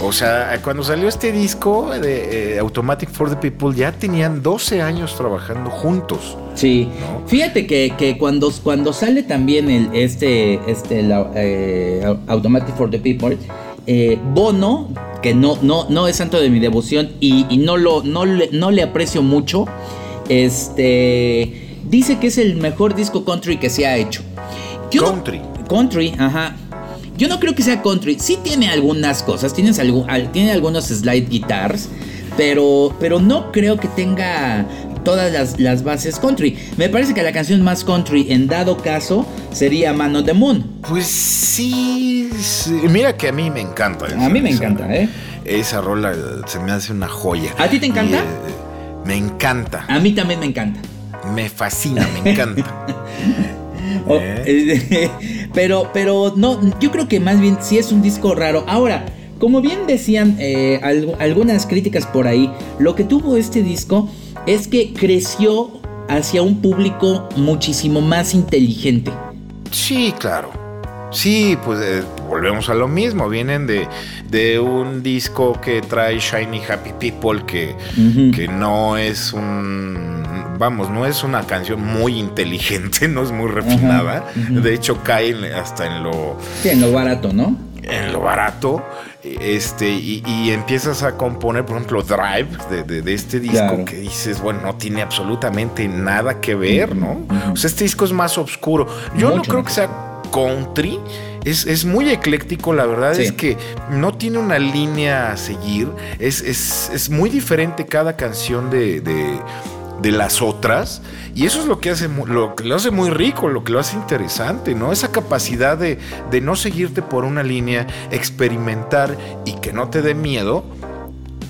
O sea, cuando salió este disco de eh, Automatic for the People, ya tenían 12 años trabajando juntos. Sí. Fíjate que, cuando, cuando sale también el, este, este eh, Automatic for the People, eh, Bono, que no, no, no es santo de mi devoción y, no, lo, no, le, no le aprecio mucho, este, dice que es el mejor disco country que se ha hecho. country. country, ajá. Yo no creo que sea country. Sí tiene algunas cosas, tiene, tiene algunos slide guitars, pero, pero no creo que tenga todas las, bases country. Me parece que la canción más country en dado caso sería Man on the Moon. Pues sí, mira que a mí me encanta. a mí me encanta, ¿eh? Esa rola se me hace una joya. ¿A ti te encanta? Eh, me encanta. A mí también me encanta. Me fascina, me encanta. (laughs) ¿Eh? (laughs) pero, pero no, yo creo que más bien sí es un disco raro. Ahora, como bien decían eh, algunas críticas por ahí, lo que tuvo este disco es que creció hacia un público muchísimo más inteligente. Sí, claro. Sí, pues eh, volvemos a lo mismo. Vienen de, de, un disco que trae Shiny Happy People, que, que no es un vamos, no es una canción muy inteligente, (laughs) no es muy refinada. De hecho, cae hasta en lo. Sí, en lo barato, ¿no? En lo barato. Este, y, empiezas a componer, por ejemplo, Drive de, este disco que dices, bueno, no tiene absolutamente nada que ver, ¿no? O sea, este disco es más oscuro. Yo no creo que sea country. Es, muy ecléctico, la verdad es que no tiene una línea a seguir. Es, es, muy diferente cada canción de de las otras. Y eso es lo que hace lo que lo hace muy rico, lo que lo hace interesante, ¿no? Esa capacidad de, no seguirte por una línea, experimentar y que no te dé miedo.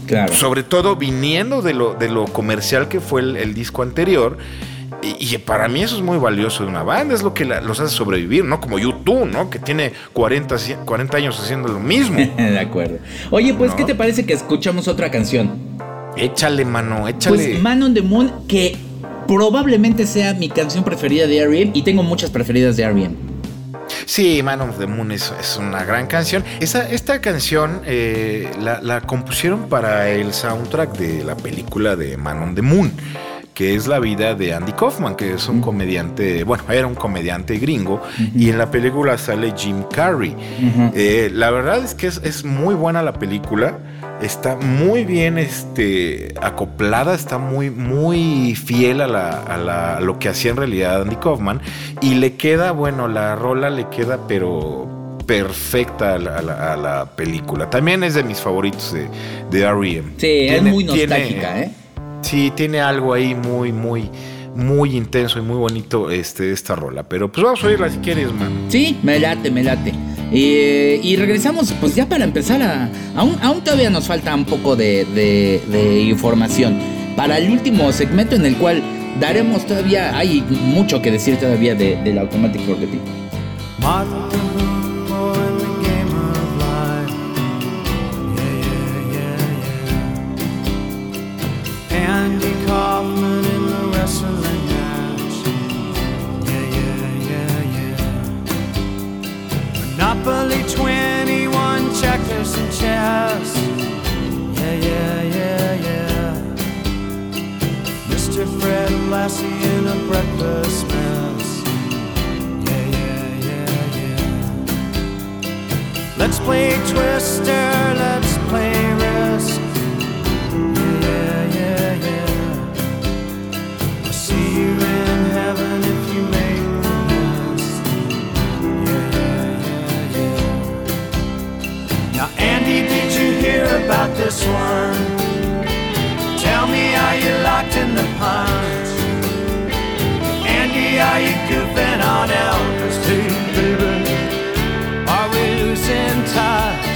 Claro. Sobre todo viniendo de lo, de lo comercial que fue el, disco anterior. Y, para mí eso es muy valioso de una banda, es lo que los hace sobrevivir, ¿no? Como YouTube, ¿no? Que tiene 40, 40 años haciendo lo mismo. (laughs) de acuerdo. Oye, pues, ¿qué te parece que escuchamos otra canción? Échale, mano, échale. Pues Man on the Moon, que probablemente sea mi canción preferida de R.E.M. y tengo muchas preferidas de R.E.M. Sí, Man of the Moon es, una gran canción. Esa, esta canción eh, la, compusieron para el soundtrack de la película de Man on the Moon, que es la vida de Andy Kaufman, que es un comediante, bueno, era un comediante gringo, y en la película sale Jim Carrey. Eh, la verdad es que es, es muy buena la película. Está muy bien este, acoplada, está muy, muy fiel a, la, a, lo que hacía en realidad Andy Kaufman. Y le queda, bueno, la rola le queda, pero perfecta a la, película. También es de mis favoritos de, de R.E.M. Sí, es muy nostálgica, ¿eh? Sí, tiene algo ahí muy, muy muy intenso y muy bonito este, esta rola. Pero pues vamos a oírla si quieres, man. Sí, me late, me late. Eh, y regresamos, pues ya para empezar a. Aún, todavía nos falta un poco de, de, información. Para el último segmento en el cual daremos todavía. Hay mucho que decir todavía de, del Automatic Forgetting. Monopoly 21 checkers and chess. Yeah, yeah, yeah, yeah. Mr. Fred Lassie in a breakfast mess. Yeah, yeah, yeah, yeah. Let's play Twister, let's play Risk. About this one. Tell me, are you locked in the punch? Andy, are you goofing on Elvis too, baby? Are we losing touch?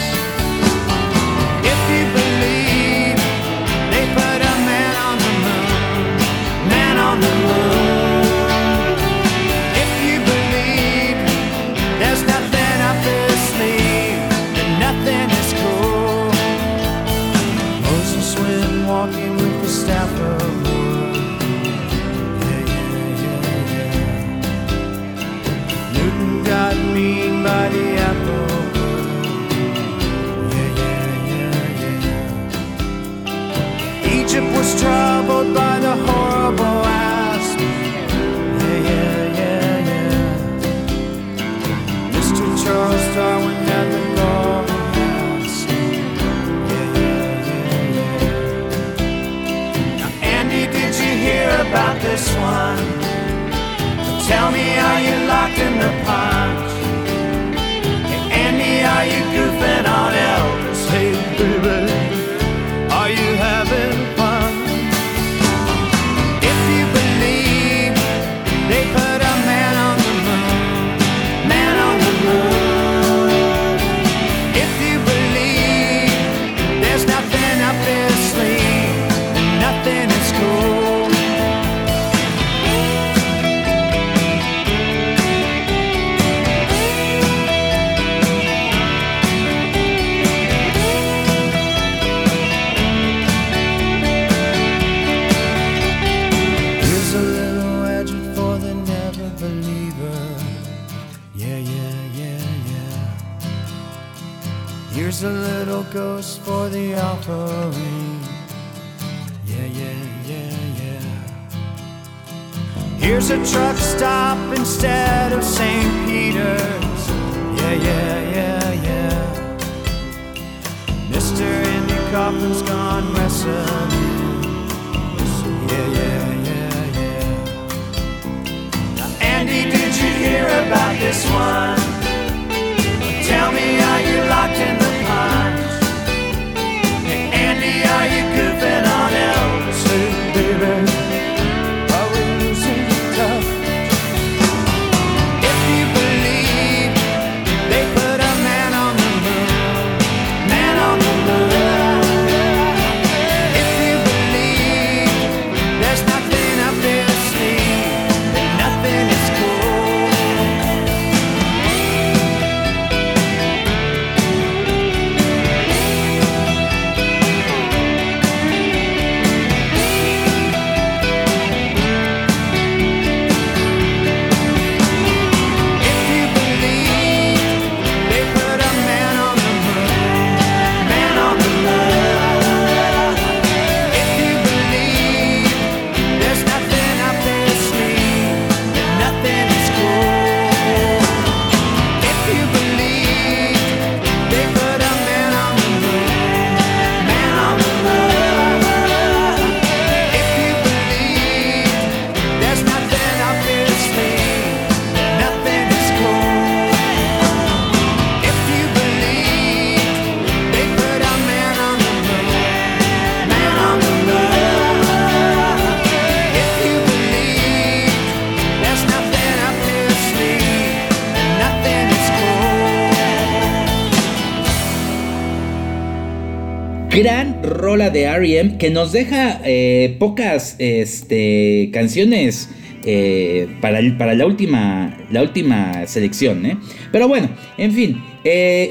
Rola de R.E.M. que nos deja eh, pocas este, canciones eh, para, para la, última, la última selección. ¿eh? Pero bueno, en fin,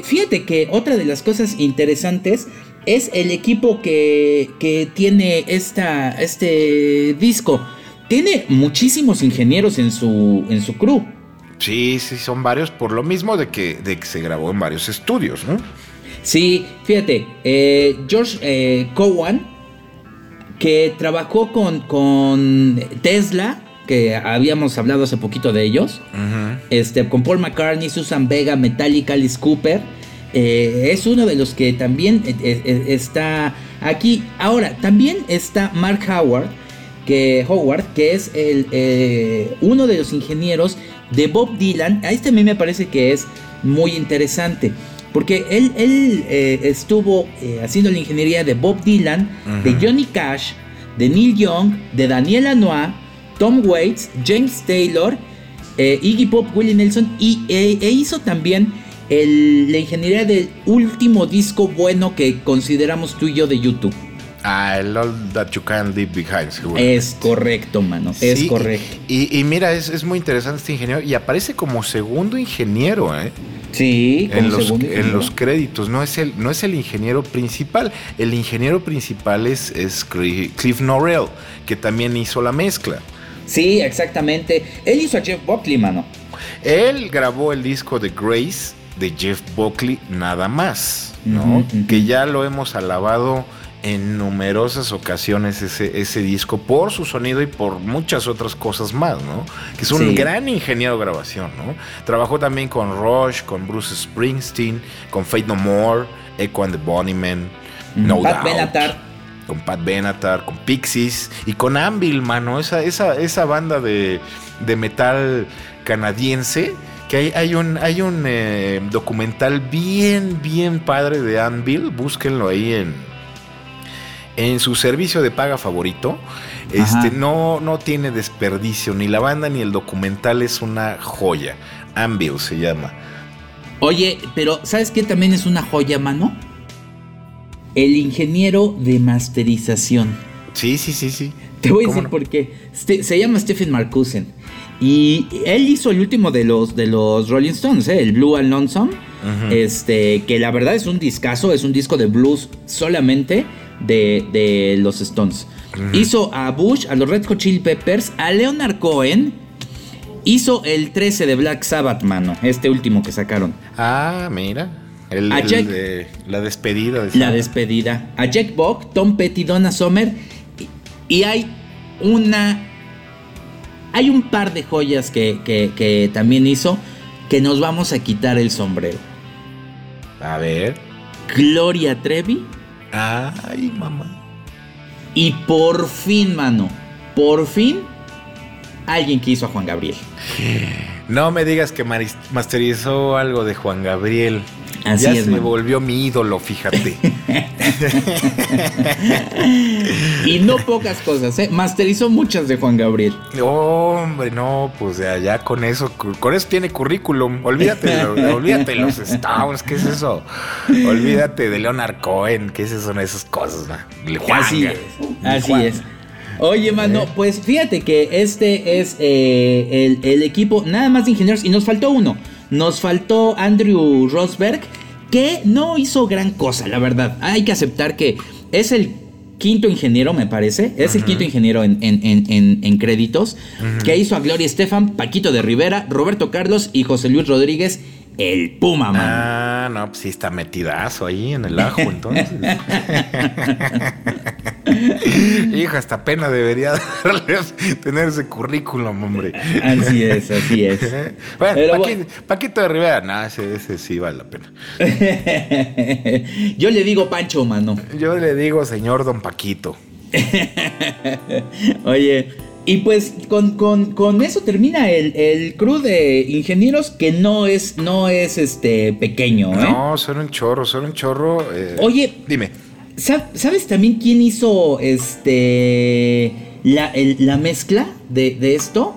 fíjate que otra de las cosas interesantes es el equipo que, que tiene esta, este disco. Tiene muchísimos ingenieros en su, en su crew. Sí, sí, son varios, por lo mismo de que, de que se grabó en varios estudios, ¿no? Sí, fíjate, eh, George eh, Cowan, que trabajó con, con, Tesla, que habíamos hablado hace poquito de ellos, este, con Paul McCartney, Susan Vega, Metallica, Alice Cooper, eh, es uno de los que también está aquí. Ahora, también está Mark Howard, que, Howard, que es el, uno de los ingenieros de Bob Dylan. A este a mí me parece que es muy interesante. Porque él, él eh, estuvo eh, haciendo la ingeniería de Bob Dylan, de Johnny Cash, de Neil Young, de Daniel Lanois, Tom Waits, James Taylor, eh, Iggy Pop, Willie Nelson y, e hizo también la ingeniería del último disco bueno que consideramos tú y yo de YouTube. Ah, el All That You Can Leave Behind, seguro. Es correcto, mano. Es correcto. Y, mira, es, es, muy interesante este ingeniero. Y aparece como segundo ingeniero, ¿eh? Sí, en los, en los créditos. No es, el, no es el ingeniero principal. El ingeniero principal es, es Cliff Norrell, que también hizo la mezcla. Sí, exactamente. Él hizo a Jeff Buckley, mano. Él grabó el disco de Grace de Jeff Buckley nada más, ¿no? Que ya lo hemos alabado en numerosas ocasiones ese, ese, disco por su sonido y por muchas otras cosas más, ¿no? Que es un gran ingeniero de grabación, ¿no? Trabajó también con Rush, con Bruce Springsteen, con Fate No More, Echo and the Bunnymen, No Pat Benatar. Con Pat Benatar, con Pixies y con Anvil, mano, esa, esa, esa banda de, de metal canadiense que hay, hay un, hay un eh, documental bien, bien padre de Anvil, búsquenlo ahí en, en su servicio de paga favorito. Este no, no tiene desperdicio, ni la banda ni el documental es una joya. Anvil se llama. Oye, pero ¿sabes qué también es una joya, mano? El ingeniero de masterización. Sí, sí, sí, sí. Te voy a decir por qué. se llama Stephen Marcusen. Y él hizo el último de los, de los Rolling Stones, ¿eh? el Blue and Lonesome. Este, que la verdad es un discazo, es un disco de blues solamente de, los Stones. Hizo a Bush, a los Red Hot Chili Peppers, a Leonard Cohen. Hizo el 13 de Black Sabbath, mano. Este último que sacaron. Ah, mira. El, de la despedida. la despedida. A Jack Buck, Tom Petty, Donna Summer. Y, hay una. Hay un par de joyas que, que también hizo que nos vamos a quitar el sombrero. A ver. Gloria Trevi Ay, mamá. Y por fin, mano, por fin, alguien que hizo a Juan Gabriel. No me digas que masterizó algo de Juan Gabriel. Así ya se me volvió mi ídolo, fíjate. (laughs) y no pocas cosas, ¿eh? Masterizó muchas de Juan Gabriel. Hombre, no, pues ya, con eso, con eso tiene currículum. Olvídate, olvídate de los Stones, ¿qué es eso? Olvídate de Leonard Cohen, ¿qué son esas cosas? así es, así es. Oye, mano, ¿Eh? pues fíjate que este es eh, el, el equipo nada más de ingenieros y nos faltó uno. Nos faltó Andrew Rosberg, que no hizo gran cosa, la verdad. Hay que aceptar que es el quinto ingeniero, me parece. Es el quinto ingeniero en, créditos. Que hizo a Gloria Estefan, Paquito de Rivera, Roberto Carlos y José Luis Rodríguez el Puma, man. Ah, no, pues sí está metidazo ahí en el ajo, (laughs) entonces. (laughs) Hijo, hasta pena debería (laughs) darle, tener ese currículum, hombre. Así es, así es. bueno, Paquito, de Rivera, no, ese, ese, sí vale la pena. Yo le digo Pancho, mano. Yo le digo señor Don Paquito. Oye, y pues con, eso termina el, el, crew de ingenieros que no es, no es este pequeño, ¿eh? No, son un chorro, son un chorro. Eh, Oye, dime. ¿Sabes también quién hizo este la, la mezcla de, esto?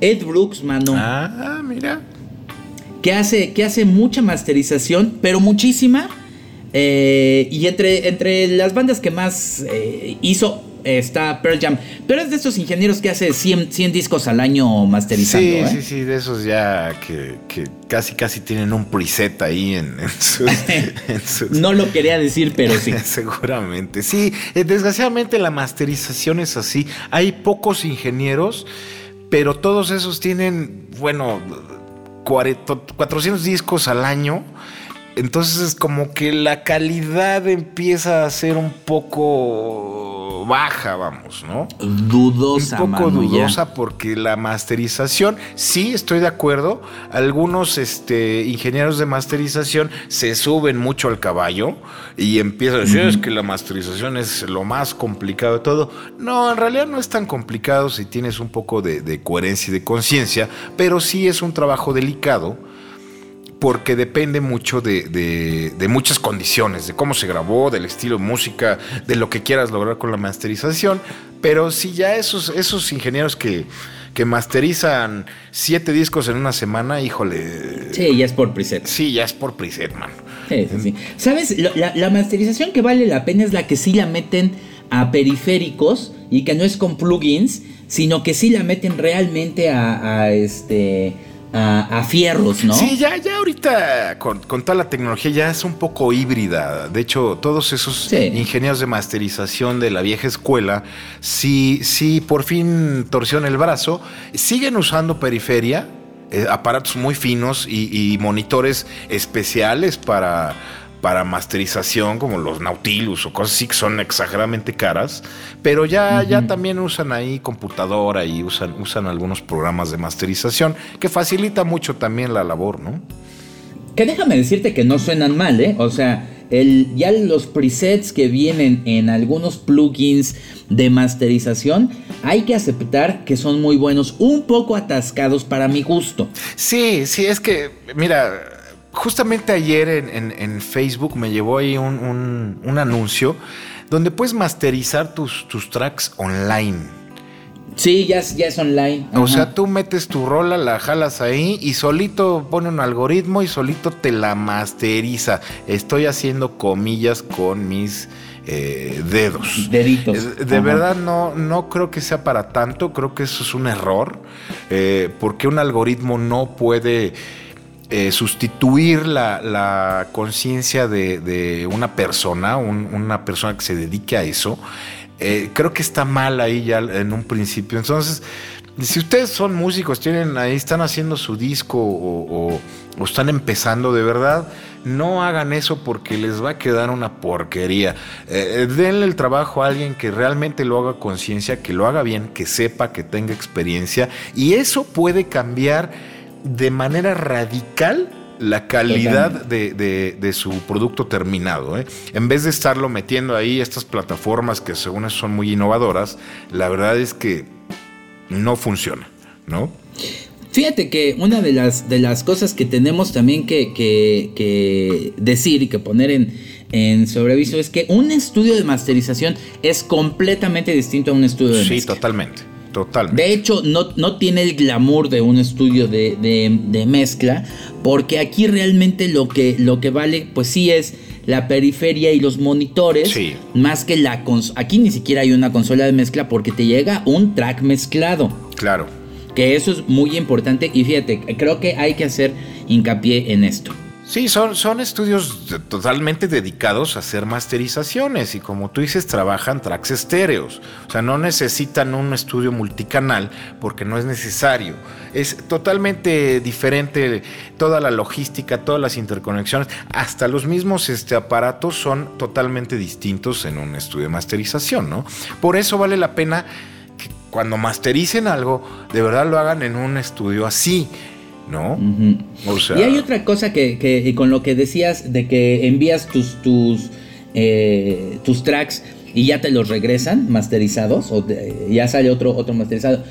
Ed Brooks, mano. Ah, mira. Que hace, que hace mucha masterización, pero muchísima Eh, y entre, entre las bandas que más eh, hizo está Pearl Jam. Tú eres de esos ingenieros que hace 100, 100 discos al año masterizando. Sí, ¿eh? sí, sí, de esos ya que, casi, casi tienen un preset ahí (laughs) en, sus, No lo quería decir, pero sí. (laughs) Seguramente. Sí, eh, desgraciadamente la masterización es así. Hay pocos ingenieros, pero todos esos tienen, bueno, 400 discos al año. Entonces es como que la calidad empieza a ser un poco baja, vamos, ¿no? Dudosa. Un poco dudosa porque la masterización, sí, estoy de acuerdo. Algunos este, ingenieros de masterización se suben mucho al caballo y empiezan a decir, es que la masterización es lo más complicado de todo. No, en realidad no es tan complicado si tienes un poco de, de coherencia y de conciencia, pero sí es un trabajo delicado porque depende mucho de, muchas condiciones, de cómo se grabó, del estilo de música, de lo que quieras lograr con la masterización. Pero si ya esos, esos ingenieros que, que masterizan siete discos en una semana, híjole. Sí, ya es por preset. Sí, ya es por preset, man. Sí, sí, sí. ¿Sabes? La, masterización que vale la pena es la que sí la meten a periféricos y que no es con plugins, sino que sí la meten realmente a este a, fierros, ¿no? Sí, ya, ya ahorita con, toda la tecnología ya es un poco híbrida. De hecho, todos esos ingenieros de masterización de la vieja escuela, sí, sí, por fin torcieron el brazo, siguen usando periferia, eh, aparatos muy finos y monitores especiales para para masterización, como los Nautilus o cosas así que son exageradamente caras, pero ya, ya también usan ahí computadora y usan, usan algunos programas de masterización que facilita mucho también la labor, ¿no? Que déjame decirte que no suenan mal, ¿eh? O sea, el, ya los presets que vienen en algunos plugins de masterización, hay que aceptar que son muy buenos, un poco atascados para mi gusto. Sí, sí, es que, mira, justamente ayer en, Facebook me llevó ahí un, anuncio donde puedes masterizar tus, tus tracks online. Sí, ya, ya es online. O sea, tú metes tu rola, la jalas ahí y solito pone un algoritmo y solito te la masteriza. Estoy haciendo comillas con mis eh, dedos. Deditos. De verdad no, no creo que sea para tanto, creo que eso es un error, eh, porque un algoritmo no puede eh, sustituir la, conciencia de, una persona, una persona que se dedique a eso, eh, creo que está mal ahí ya en un principio. Entonces, si ustedes son músicos, tienen ahí, están haciendo su disco o, están empezando de verdad, no hagan eso porque les va a quedar una porquería. Eh, denle el trabajo a alguien que realmente lo haga conciencia, que lo haga bien, que sepa, que tenga experiencia, y eso puede cambiar de manera radical la calidad de, su producto terminado. ¿eh? En vez de estarlo metiendo ahí estas plataformas que según eso son muy innovadoras, la verdad es que no funciona, ¿no? Fíjate que una de las, de las cosas que tenemos también que, que, decir y que poner en, en sobreviso es que un estudio de masterización es completamente distinto a un estudio de Sí, totalmente. De hecho, no, no tiene el glamour de un estudio de, mezcla, porque aquí realmente lo que, lo que vale, pues sí es la periferia y los monitores, más que la consola. Aquí ni siquiera hay una consola de mezcla porque te llega un track mezclado. Claro. Que eso es muy importante y fíjate, creo que hay que hacer hincapié en esto. Sí, son, son estudios totalmente dedicados a hacer masterizaciones y como tú dices, trabajan tracks estéreos. O sea, no necesitan un estudio multicanal porque no es necesario. Es totalmente diferente toda la logística, todas las interconexiones, hasta los mismos este, aparatos son totalmente distintos en un estudio de masterización, ¿no? Por eso vale la pena que cuando mastericen algo, de verdad lo hagan en un estudio así ¿no? y hay otra cosa que, con lo que decías de que envías tus, tus, eh, tus tracks y ya te los regresan masterizados, o ya sale otro, otro masterizado.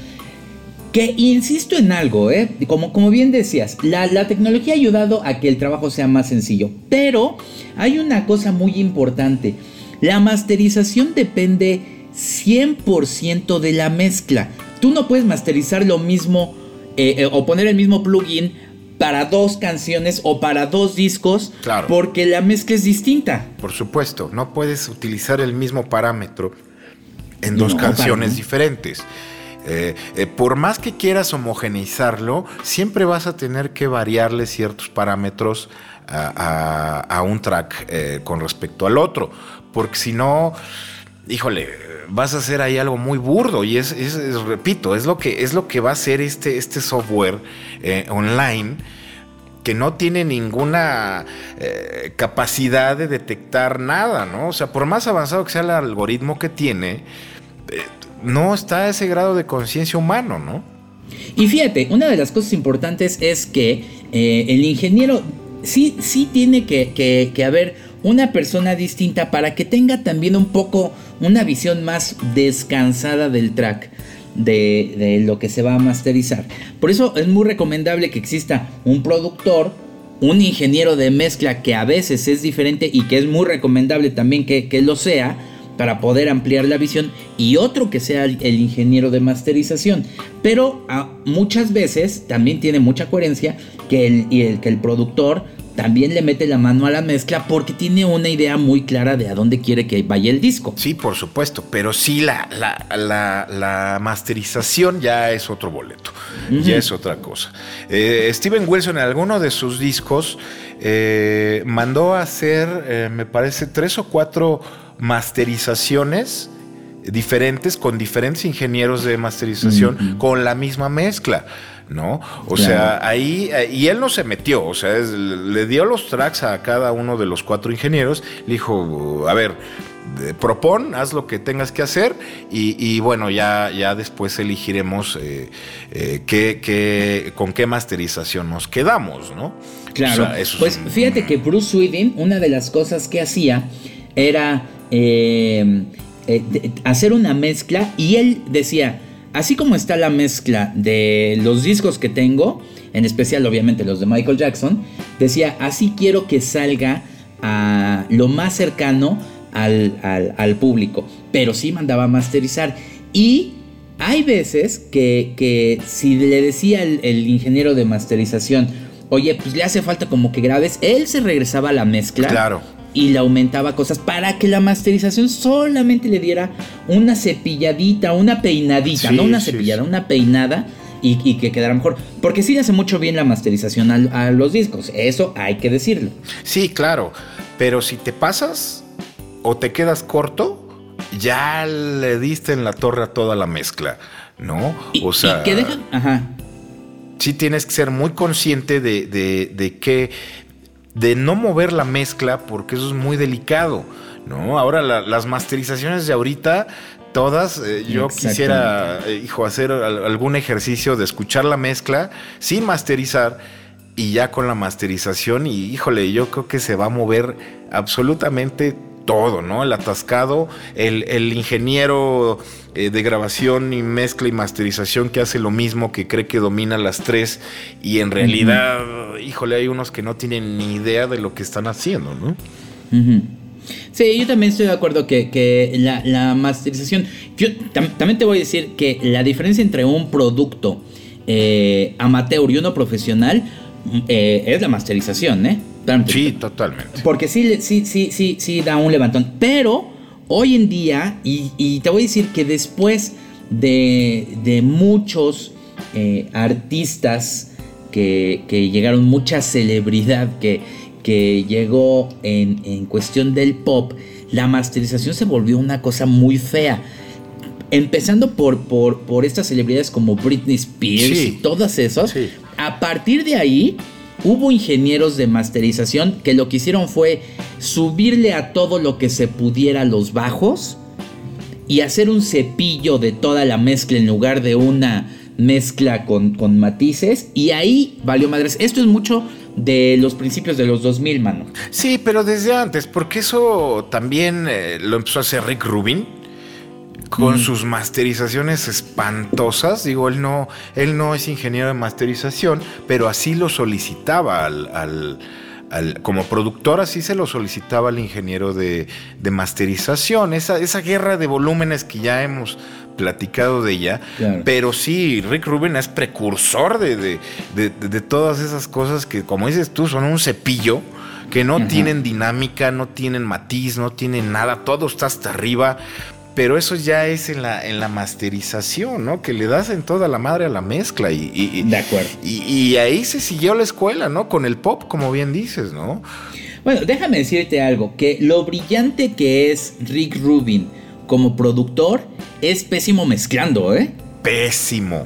Que insisto en algo, ¿eh? como, como bien decías, la, la tecnología ha ayudado a que el trabajo sea más sencillo, pero hay una cosa muy importante. La masterización depende 100% de la mezcla. Tú no puedes masterizar lo mismo eh, eh, o poner el mismo plugin para dos canciones o para dos discos Claro. porque la mezcla es distinta. Por supuesto, no puedes utilizar el mismo parámetro en dos No, canciones diferentes. Eh, eh, por más que quieras homogeneizarlo, siempre vas a tener que variarle ciertos parámetros a, a- a un track eh, con respecto al otro, porque si no, híjole, vas a hacer ahí algo muy burdo y es, repito, es lo que es lo que va a hacer este, este software eh, online que no tiene ninguna eh, capacidad de detectar nada, ¿no? O sea, por más avanzado que sea el algoritmo que tiene, eh, no está a ese grado de conciencia humano, ¿no? Y fíjate, una de las cosas importantes es que el ingeniero sí, sí tiene que haber una persona distinta para que tenga también un poco una visión más descansada del track. De, de lo que se va a masterizar. Por eso es muy recomendable que exista un productor, un ingeniero de mezcla que a veces es diferente y que es muy recomendable también que, que lo sea para poder ampliar la visión y otro que sea el, ingeniero de masterización. Pero ah, muchas veces también tiene mucha coherencia que el, y el, que el productor también le mete la mano a la mezcla porque tiene una idea muy clara de a dónde quiere que vaya el disco. Sí, por supuesto, pero sí la, la, la- la masterización ya es otro boleto, ya es otra cosa. Eh, Steven Wilson en alguno de sus discos eh, mandó a hacer, eh, me parece, tres o cuatro masterizaciones diferentes con diferentes ingenieros de masterización con la misma mezcla. ¿No? O sea, ahí, eh, y él no se metió, o sea, es- le dio los tracks a cada uno de los cuatro ingenieros, le dijo, a ver, eh, propon, haz lo que tengas que hacer y, y bueno, ya, ya después elegiremos eh, eh, qué- qué- con qué masterización nos quedamos, ¿no? Claro. O sea, eso es pues un- fíjate que Bruce Sweden, una de las cosas que hacía era eh, hacer una mezcla y él decía, así como está la mezcla de los discos que tengo, en especial obviamente los de Michael Jackson, decía, así quiero que salga a lo más cercano al, al- público, pero sí mandaba a masterizar y hay veces que, que si le decía el ingeniero de masterización, oye, pues le hace falta como que grabes, él se regresaba a la mezcla. Claro. Y le aumentaba cosas para que la masterización solamente le diera una cepilladita, una peinadita, Sí, no una sí, cepillada, sí. una peinada y, y que quedara mejor. Porque sí le hace mucho bien la masterización a, los discos, eso hay que decirlo. Sí, claro, pero si te pasas o te quedas corto, ya le diste en la torre a toda la mezcla, ¿no? Y, o sea, y que dejan, ajá, sí tienes que ser muy consciente de, de, de que de no mover la mezcla porque eso es muy delicado, ¿no? Ahora la- las masterizaciones de ahorita todas eh, yo quisiera eh, hijo hacer al- algún ejercicio de escuchar la mezcla sin masterizar y ya con la masterización y híjole, yo creo que se va a mover absolutamente todo, ¿no? El atascado, el, el ingeniero eh, de grabación y mezcla y masterización que hace lo mismo, que cree que domina las tres y en realidad, híjole, hay unos que no tienen ni idea de lo que están haciendo, ¿no? Sí, yo también estoy de acuerdo que, que la, la masterización. Yo tam- también te voy a decir que la diferencia entre un producto eh, amateur y uno profesional mm, eh, es la masterización, ¿eh? Sí, totalmente. Porque sí, sí, sí, sí, sí da un levantón. Pero hoy en día, y, y te voy a decir que después de, de muchos eh, artistas que, que llegaron, mucha celebridad que, que llegó en, en cuestión del pop, la masterización se volvió una cosa muy fea. Empezando por, por, por estas celebridades como Britney Spears Sí. y todas esas. Sí. A partir de ahí, hubo ingenieros de masterización que lo que hicieron fue subirle a todo lo que se pudiera los bajos y hacer un cepillo de toda la mezcla en lugar de una mezcla con, con matices. Y ahí valió madres. Esto es mucho de los principios de los 2000, mano. Sí, pero desde antes, porque eso también eh, lo empezó a hacer Rick Rubin con sus masterizaciones espantosas. Digo, él no, él no es ingeniero de masterización, pero así lo solicitaba al, al- al- como productor, así se lo solicitaba al ingeniero de, de masterización. Esa, esa guerra de volúmenes que ya hemos platicado de ella. Pero sí, Rick Rubin es precursor de, de, todas esas cosas que, como dices tú, son un cepillo que no tienen dinámica, no tienen matiz, no tienen nada, todo está hasta arriba. Pero eso ya es en la, en la masterización, ¿no? Que le das en toda la madre a la mezcla. Y, de acuerdo. Y, ahí se siguió la escuela, ¿no? Con el pop, como bien dices, ¿no? Bueno, déjame decirte algo, que lo brillante que es Rick Rubin como productor es pésimo mezclando, ¿eh? Pésimo.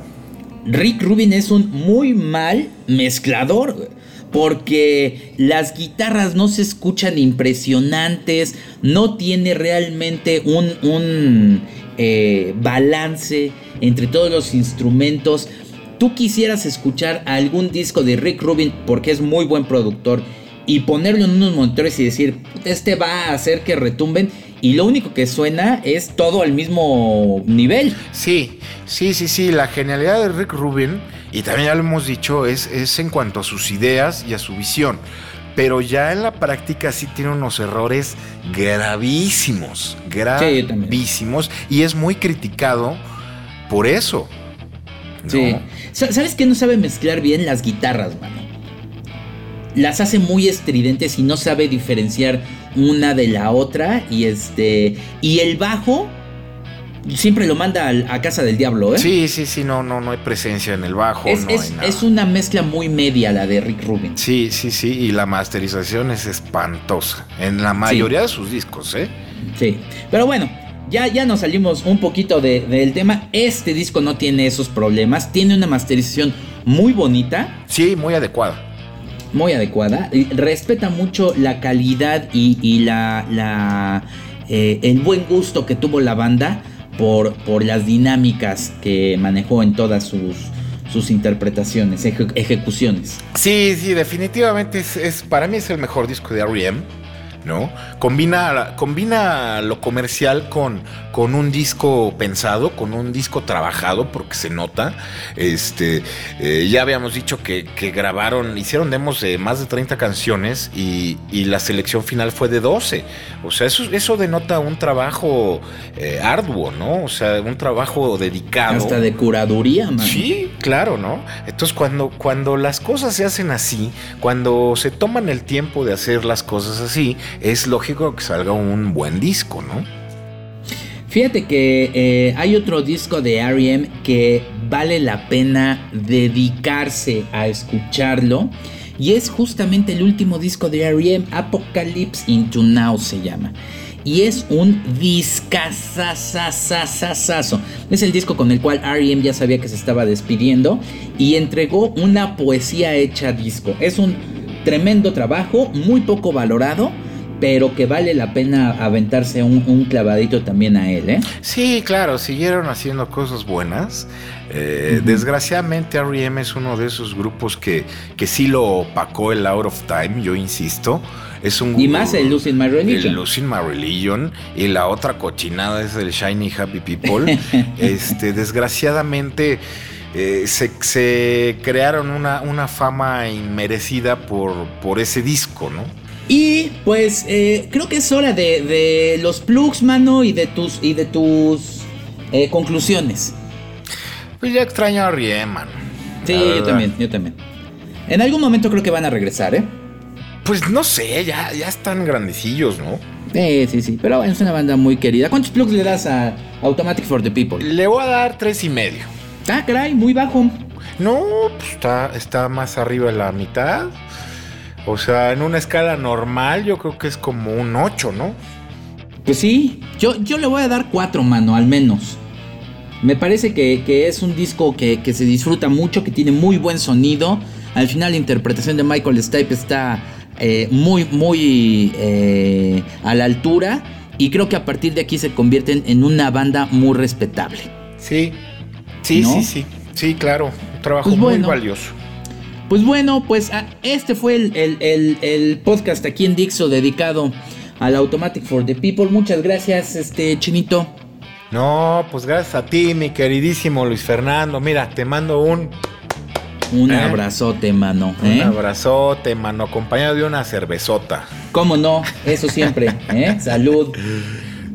Rick Rubin es un muy mal mezclador porque las guitarras no se escuchan impresionantes, no tiene realmente un, eh, balance entre todos los instrumentos. Tú quisieras escuchar algún disco de Rick Rubin porque es muy buen productor y ponerlo en unos monitores y decir, este va a hacer que retumben y lo único que suena es todo al mismo nivel. Sí, sí, sí, sí, la genialidad de Rick Rubin, y también ya lo hemos dicho, es, es en cuanto a sus ideas y a su visión. Pero ya en la práctica sí tiene unos errores gravísimos, gravísimos, y es muy criticado por eso. Sí. ¿Sabes que no sabe mezclar bien las guitarras, mano? Las hace muy estridentes y no sabe diferenciar una de la otra. Y este. Y el bajo. Siempre lo manda a, casa del diablo, ¿eh? Sí, sí, sí, no, no, no hay presencia en el bajo. Es, es, una mezcla muy media la de Rick Rubin. Sí, sí, sí, y la masterización es espantosa. En la mayoría de sus discos, ¿eh? Sí. Pero bueno, ya, ya nos salimos un poquito del tema. Este disco no tiene esos problemas. Tiene una masterización muy bonita. Sí, muy adecuada muy adecuada. Respeta mucho la calidad y, la, la eh, el buen gusto que tuvo la banda por, por las dinámicas que manejó en todas sus, sus interpretaciones, ejecuciones. Sí, sí, definitivamente es, para mí es el mejor disco de R.E.M. ¿no? Combina, combina lo comercial con, con un disco pensado, con un disco trabajado, porque se nota. Este, eh, ya habíamos dicho que, grabaron, hicieron demos de más de 30 canciones y, la selección final fue de 12. O sea, eso, eso denota un trabajo eh, arduo, ¿no? O sea, un trabajo dedicado. Hasta de curaduría, man. Sí, claro, ¿no? Entonces, cuando, cuando las cosas se hacen así, cuando se toman el tiempo de hacer las cosas así, es lógico que salga un buen disco, ¿no? Fíjate que eh, hay otro disco de R.E.M. que vale la pena dedicarse a escucharlo. Y es justamente el último disco de R.E.M. Apocalypse into Now se llama. Y es un discazazazazazazo. Es el disco con el cual R.E.M. ya sabía que se estaba despidiendo. Y entregó una poesía hecha disco. Es un tremendo trabajo, muy poco valorado pero que vale la pena aventarse un, clavadito también a él, ¿eh? Sí, claro, siguieron haciendo cosas buenas. Eh, desgraciadamente R.E.M. es uno de esos grupos que, que sí lo opacó el Out of Time, yo insisto. Es un y más el Losing My Religion. El Losing My Religion. Y la otra cochinada es el Shiny Happy People. (laughs) este, desgraciadamente... Eh, se, crearon una, una fama inmerecida por, por ese disco, ¿no? Y pues eh, creo que es hora de, los plugs, mano, y de tus, y de tus eh, conclusiones. Pues ya extraño a Rie, mano. Sí, yo también, yo también. En algún momento creo que van a regresar, ¿eh? Pues no sé, ya, ya están grandecillos, ¿no? Sí, sí, sí. Pero es una banda muy querida. ¿Cuántos plugs le das a Automatic for the People? Le voy a dar tres y medio. Ah, caray, muy bajo. No, pues está, está más arriba de la mitad. O sea, en una escala normal yo creo que es como un 8, ¿no? Pues sí, yo, yo le voy a dar 4, mano, al menos. Me parece que, es un disco que, se disfruta mucho, que tiene muy buen sonido. Al final la interpretación de Michael Stipe está eh, muy, muy eh, a la altura. Y creo que a partir de aquí se convierten en una banda muy respetable. Sí, sí, sí, sí. Sí, claro. Un trabajo pues muy valioso. Pues bueno, pues ah, este fue el, podcast aquí en Dixo dedicado al Automatic for the People. Muchas gracias, este Chinito. No, pues gracias a ti, mi queridísimo Luis Fernando. Mira, te mando un. Un ¿Eh? abrazote, mano. Un ¿eh? abrazote, mano, acompañado de una cervezota. ¿Cómo no? Eso siempre, ¿eh? (laughs) Salud.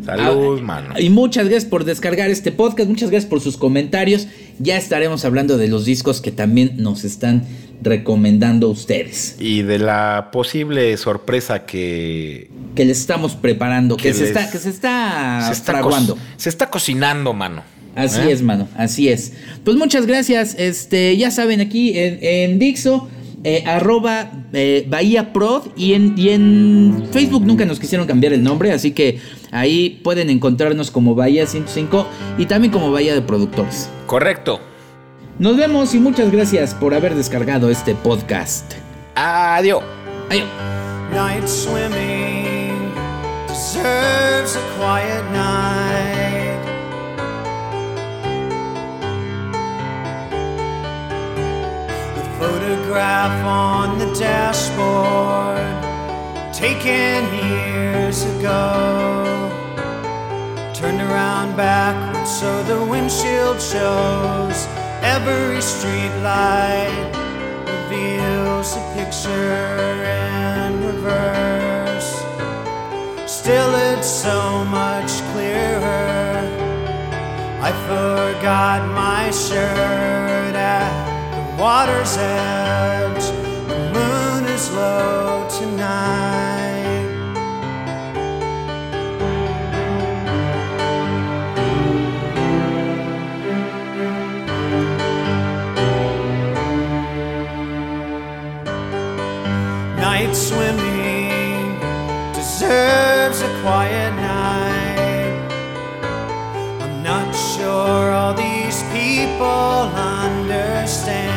Salud, ah, mano. Y muchas gracias por descargar este podcast, muchas gracias por sus comentarios. Ya estaremos hablando de los discos que también nos están recomendando ustedes. Y de la posible sorpresa que... Que les estamos preparando, que, se, está, que se está, se está Se está cocinando, mano. Así ¿Eh? es, mano, así es. Pues muchas gracias. Este, ya saben, aquí en, en Dixo eh, arroba eh, Bahía Prod y en, y en Facebook nunca nos quisieron cambiar el nombre, así que ahí pueden encontrarnos como Bahía 105 y también como Bahía de Productores. Correcto. Nos vemos y muchas gracias por haber descargado este podcast. Adiós. Adiós. Night swimming deserves a quiet night. photograph on the dashboard taken years ago. Turned around backwards so the windshield shows every street light reveals a picture in reverse. Still, it's so much clearer. I forgot my shirt at the water's edge. The moon is low tonight. Quiet night. I'm not sure all these people understand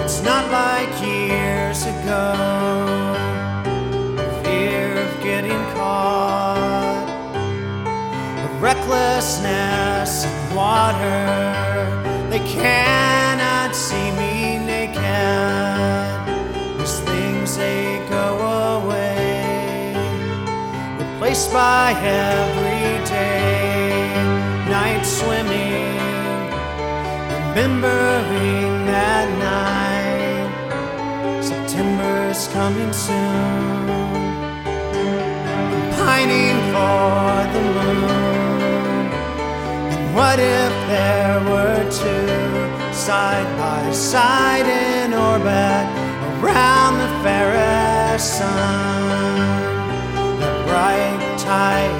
It's not like years ago. Fear of getting caught, the recklessness of water. They cannot by everyday night swimming, remembering that night. September's coming soon. I'm pining for the moon. And what if there were two side by side in orbit around the fairest sun? Bright, tight,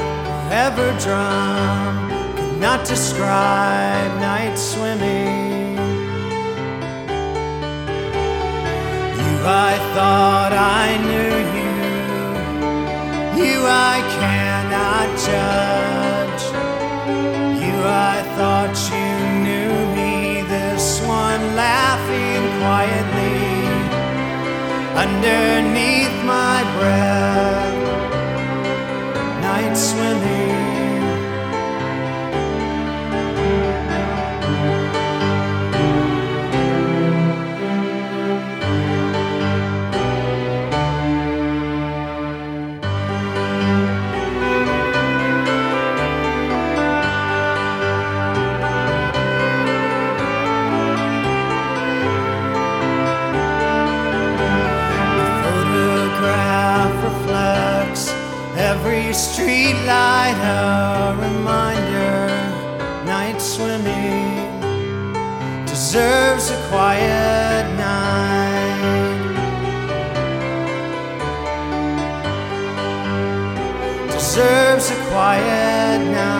forever drum cannot describe night swimming. You, I thought I knew you. You I cannot judge. You I thought you knew me. This one laughing quietly underneath my breath. Night swimming. street light a reminder night swimming deserves a quiet night deserves a quiet night